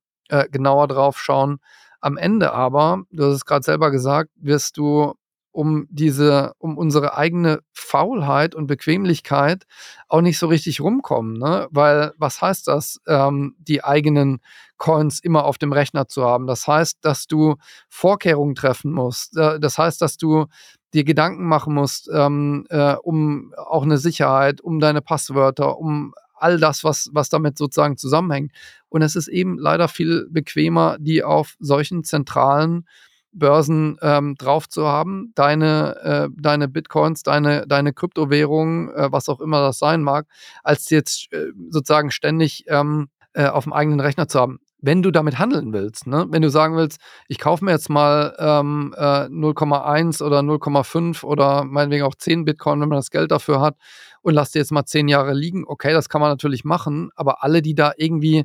[SPEAKER 4] genauer drauf schauen. Am Ende aber, du hast es gerade selber gesagt, wirst du um diese, um unsere eigene Faulheit und Bequemlichkeit auch nicht so richtig rumkommen. Ne? Weil was heißt das, ähm, die eigenen Coins immer auf dem Rechner zu haben? Das heißt, dass du Vorkehrungen treffen musst. Äh, das heißt, dass du dir Gedanken machen musst, ähm, äh, um auch eine Sicherheit, um deine Passwörter, um all das, was, was damit sozusagen zusammenhängt. Und es ist eben leider viel bequemer, die auf solchen zentralen Börsen ähm, drauf zu haben, deine, äh, deine Bitcoins, deine, deine Kryptowährungen, äh, was auch immer das sein mag, als jetzt äh, sozusagen ständig ähm, äh, auf dem eigenen Rechner zu haben wenn du damit handeln willst, ne? wenn du sagen willst, ich kaufe mir jetzt mal ähm, äh, 0,1 oder 0,5 oder meinetwegen auch 10 Bitcoin, wenn man das Geld dafür hat und lass dir jetzt mal 10 Jahre liegen, okay, das kann man natürlich machen, aber alle, die da irgendwie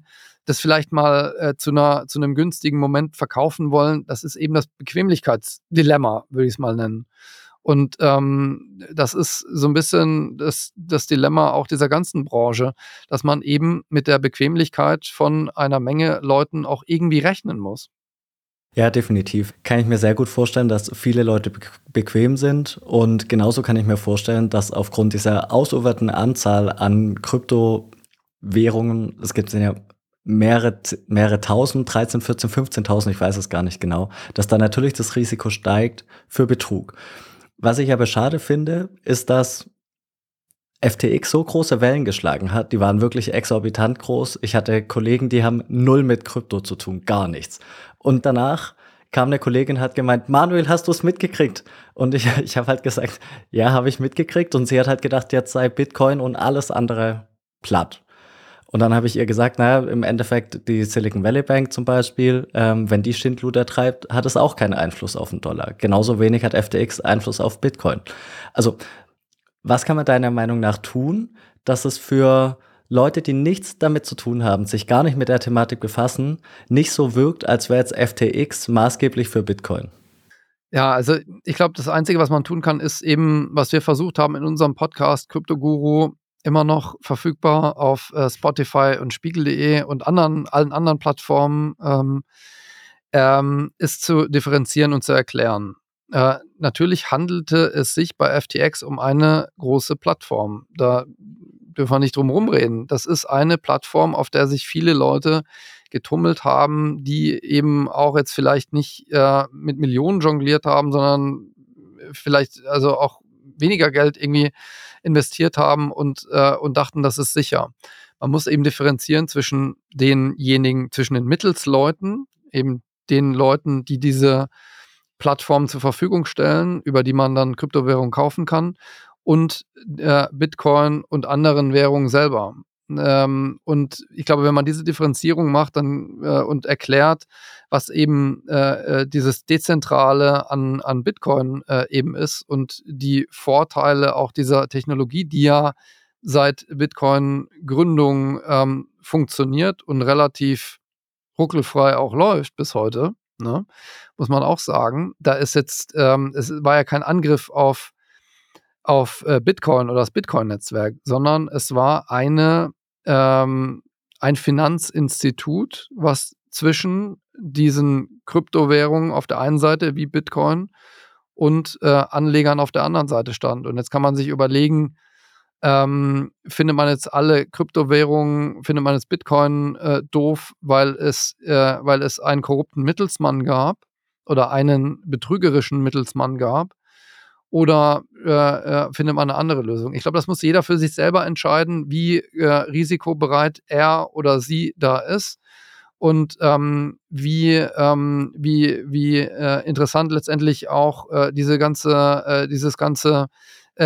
[SPEAKER 4] das vielleicht mal äh, zu, einer, zu einem günstigen Moment verkaufen wollen, das ist eben das Bequemlichkeitsdilemma, würde ich es mal nennen. Und ähm, das ist so ein bisschen das, das Dilemma auch dieser ganzen Branche, dass man eben mit der Bequemlichkeit von einer Menge Leuten auch irgendwie rechnen muss.
[SPEAKER 1] Ja, definitiv. Kann ich mir sehr gut vorstellen, dass viele Leute be bequem sind. Und genauso kann ich mir vorstellen, dass aufgrund dieser ausuferten Anzahl an Kryptowährungen, es gibt ja mehrere, mehrere tausend, 13, 14, 15.000, ich weiß es gar nicht genau, dass da natürlich das Risiko steigt für Betrug. Was ich aber schade finde, ist, dass FTX so große Wellen geschlagen hat. Die waren wirklich exorbitant groß. Ich hatte Kollegen, die haben null mit Krypto zu tun, gar nichts. Und danach kam eine Kollegin, hat gemeint, Manuel, hast du es mitgekriegt? Und ich, ich habe halt gesagt, ja, habe ich mitgekriegt. Und sie hat halt gedacht, jetzt sei Bitcoin und alles andere platt. Und dann habe ich ihr gesagt, naja, im Endeffekt die Silicon Valley Bank zum Beispiel, ähm, wenn die Schindluder treibt, hat es auch keinen Einfluss auf den Dollar. Genauso wenig hat FTX Einfluss auf Bitcoin. Also, was kann man deiner Meinung nach tun, dass es für Leute, die nichts damit zu tun haben, sich gar nicht mit der Thematik befassen, nicht so wirkt, als wäre jetzt FTX maßgeblich für Bitcoin?
[SPEAKER 4] Ja, also ich glaube, das Einzige, was man tun kann, ist eben, was wir versucht haben in unserem Podcast Crypto Guru, immer noch verfügbar auf äh, Spotify und Spiegel.de und anderen, allen anderen Plattformen, ähm, ähm, ist zu differenzieren und zu erklären. Äh, natürlich handelte es sich bei FTX um eine große Plattform. Da dürfen wir nicht drum rumreden. Das ist eine Plattform, auf der sich viele Leute getummelt haben, die eben auch jetzt vielleicht nicht äh, mit Millionen jongliert haben, sondern vielleicht also auch weniger Geld irgendwie investiert haben und, äh, und dachten, das ist sicher. Man muss eben differenzieren zwischen denjenigen, zwischen den Mittelsleuten, eben den Leuten, die diese Plattformen zur Verfügung stellen, über die man dann Kryptowährungen kaufen kann, und äh, Bitcoin und anderen Währungen selber. Ähm, und ich glaube, wenn man diese Differenzierung macht dann, äh, und erklärt, was eben äh, äh, dieses Dezentrale an, an Bitcoin äh, eben ist und die Vorteile auch dieser Technologie, die ja seit Bitcoin-Gründung ähm, funktioniert und relativ ruckelfrei auch läuft bis heute, ne? muss man auch sagen. Da ist jetzt, ähm, es war ja kein Angriff auf auf äh, Bitcoin oder das Bitcoin-Netzwerk, sondern es war eine ähm, ein Finanzinstitut, was zwischen diesen Kryptowährungen auf der einen Seite wie Bitcoin und äh, Anlegern auf der anderen Seite stand. Und jetzt kann man sich überlegen, ähm, findet man jetzt alle Kryptowährungen, findet man jetzt Bitcoin äh, doof, weil es, äh, weil es einen korrupten Mittelsmann gab oder einen betrügerischen Mittelsmann gab? Oder äh, äh, findet man eine andere Lösung? Ich glaube, das muss jeder für sich selber entscheiden, wie äh, risikobereit er oder sie da ist und ähm, wie, ähm, wie, wie äh, interessant letztendlich auch äh, diese ganze, äh, dieses ganze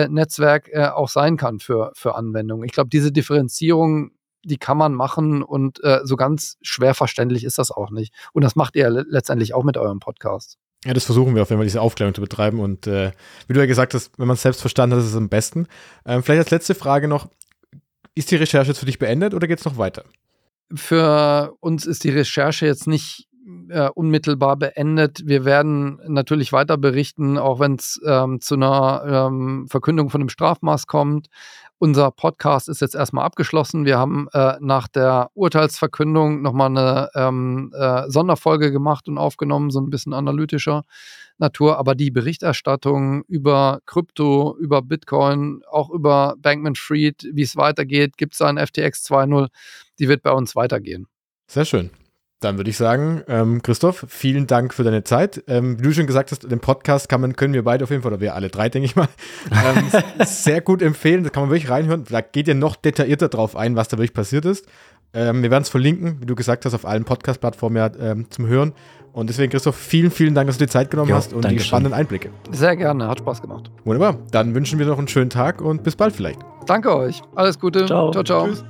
[SPEAKER 4] Netzwerk auch sein kann für, für Anwendungen. Ich glaube, diese Differenzierung die kann man machen und äh, so ganz schwer verständlich ist das auch nicht. Und das macht ihr letztendlich auch mit eurem Podcast.
[SPEAKER 2] Ja, das versuchen wir auf jeden Fall, diese Aufklärung zu betreiben. Und äh, wie du ja gesagt hast, wenn man es selbst verstanden hat, ist es am besten. Ähm, vielleicht als letzte Frage noch, ist die Recherche jetzt für dich beendet oder geht es noch weiter?
[SPEAKER 4] Für uns ist die Recherche jetzt nicht äh, unmittelbar beendet. Wir werden natürlich weiter berichten, auch wenn es ähm, zu einer ähm, Verkündung von einem Strafmaß kommt. Unser Podcast ist jetzt erstmal abgeschlossen. Wir haben äh, nach der Urteilsverkündung nochmal eine ähm, äh, Sonderfolge gemacht und aufgenommen, so ein bisschen analytischer Natur. Aber die Berichterstattung über Krypto, über Bitcoin, auch über Bankman Fried, wie es weitergeht, gibt es ein FTX 2.0, die wird bei uns weitergehen.
[SPEAKER 2] Sehr schön. Dann würde ich sagen, ähm, Christoph, vielen Dank für deine Zeit. Ähm, wie du schon gesagt hast, den Podcast kann man, können wir beide auf jeden Fall, oder wir alle drei, denke ich mal, ähm, sehr gut empfehlen. Das kann man wirklich reinhören. Da geht ihr noch detaillierter drauf ein, was da wirklich passiert ist. Ähm, wir werden es verlinken, wie du gesagt hast, auf allen Podcast-Plattformen ja, ähm, zum Hören. Und deswegen, Christoph, vielen, vielen Dank, dass du dir Zeit genommen jo, hast und die spannenden Einblicke.
[SPEAKER 4] Sehr gerne, hat Spaß gemacht.
[SPEAKER 2] Wunderbar. Dann wünschen wir noch einen schönen Tag und bis bald vielleicht.
[SPEAKER 4] Danke euch. Alles Gute. Ciao, ciao. ciao. Tschüss.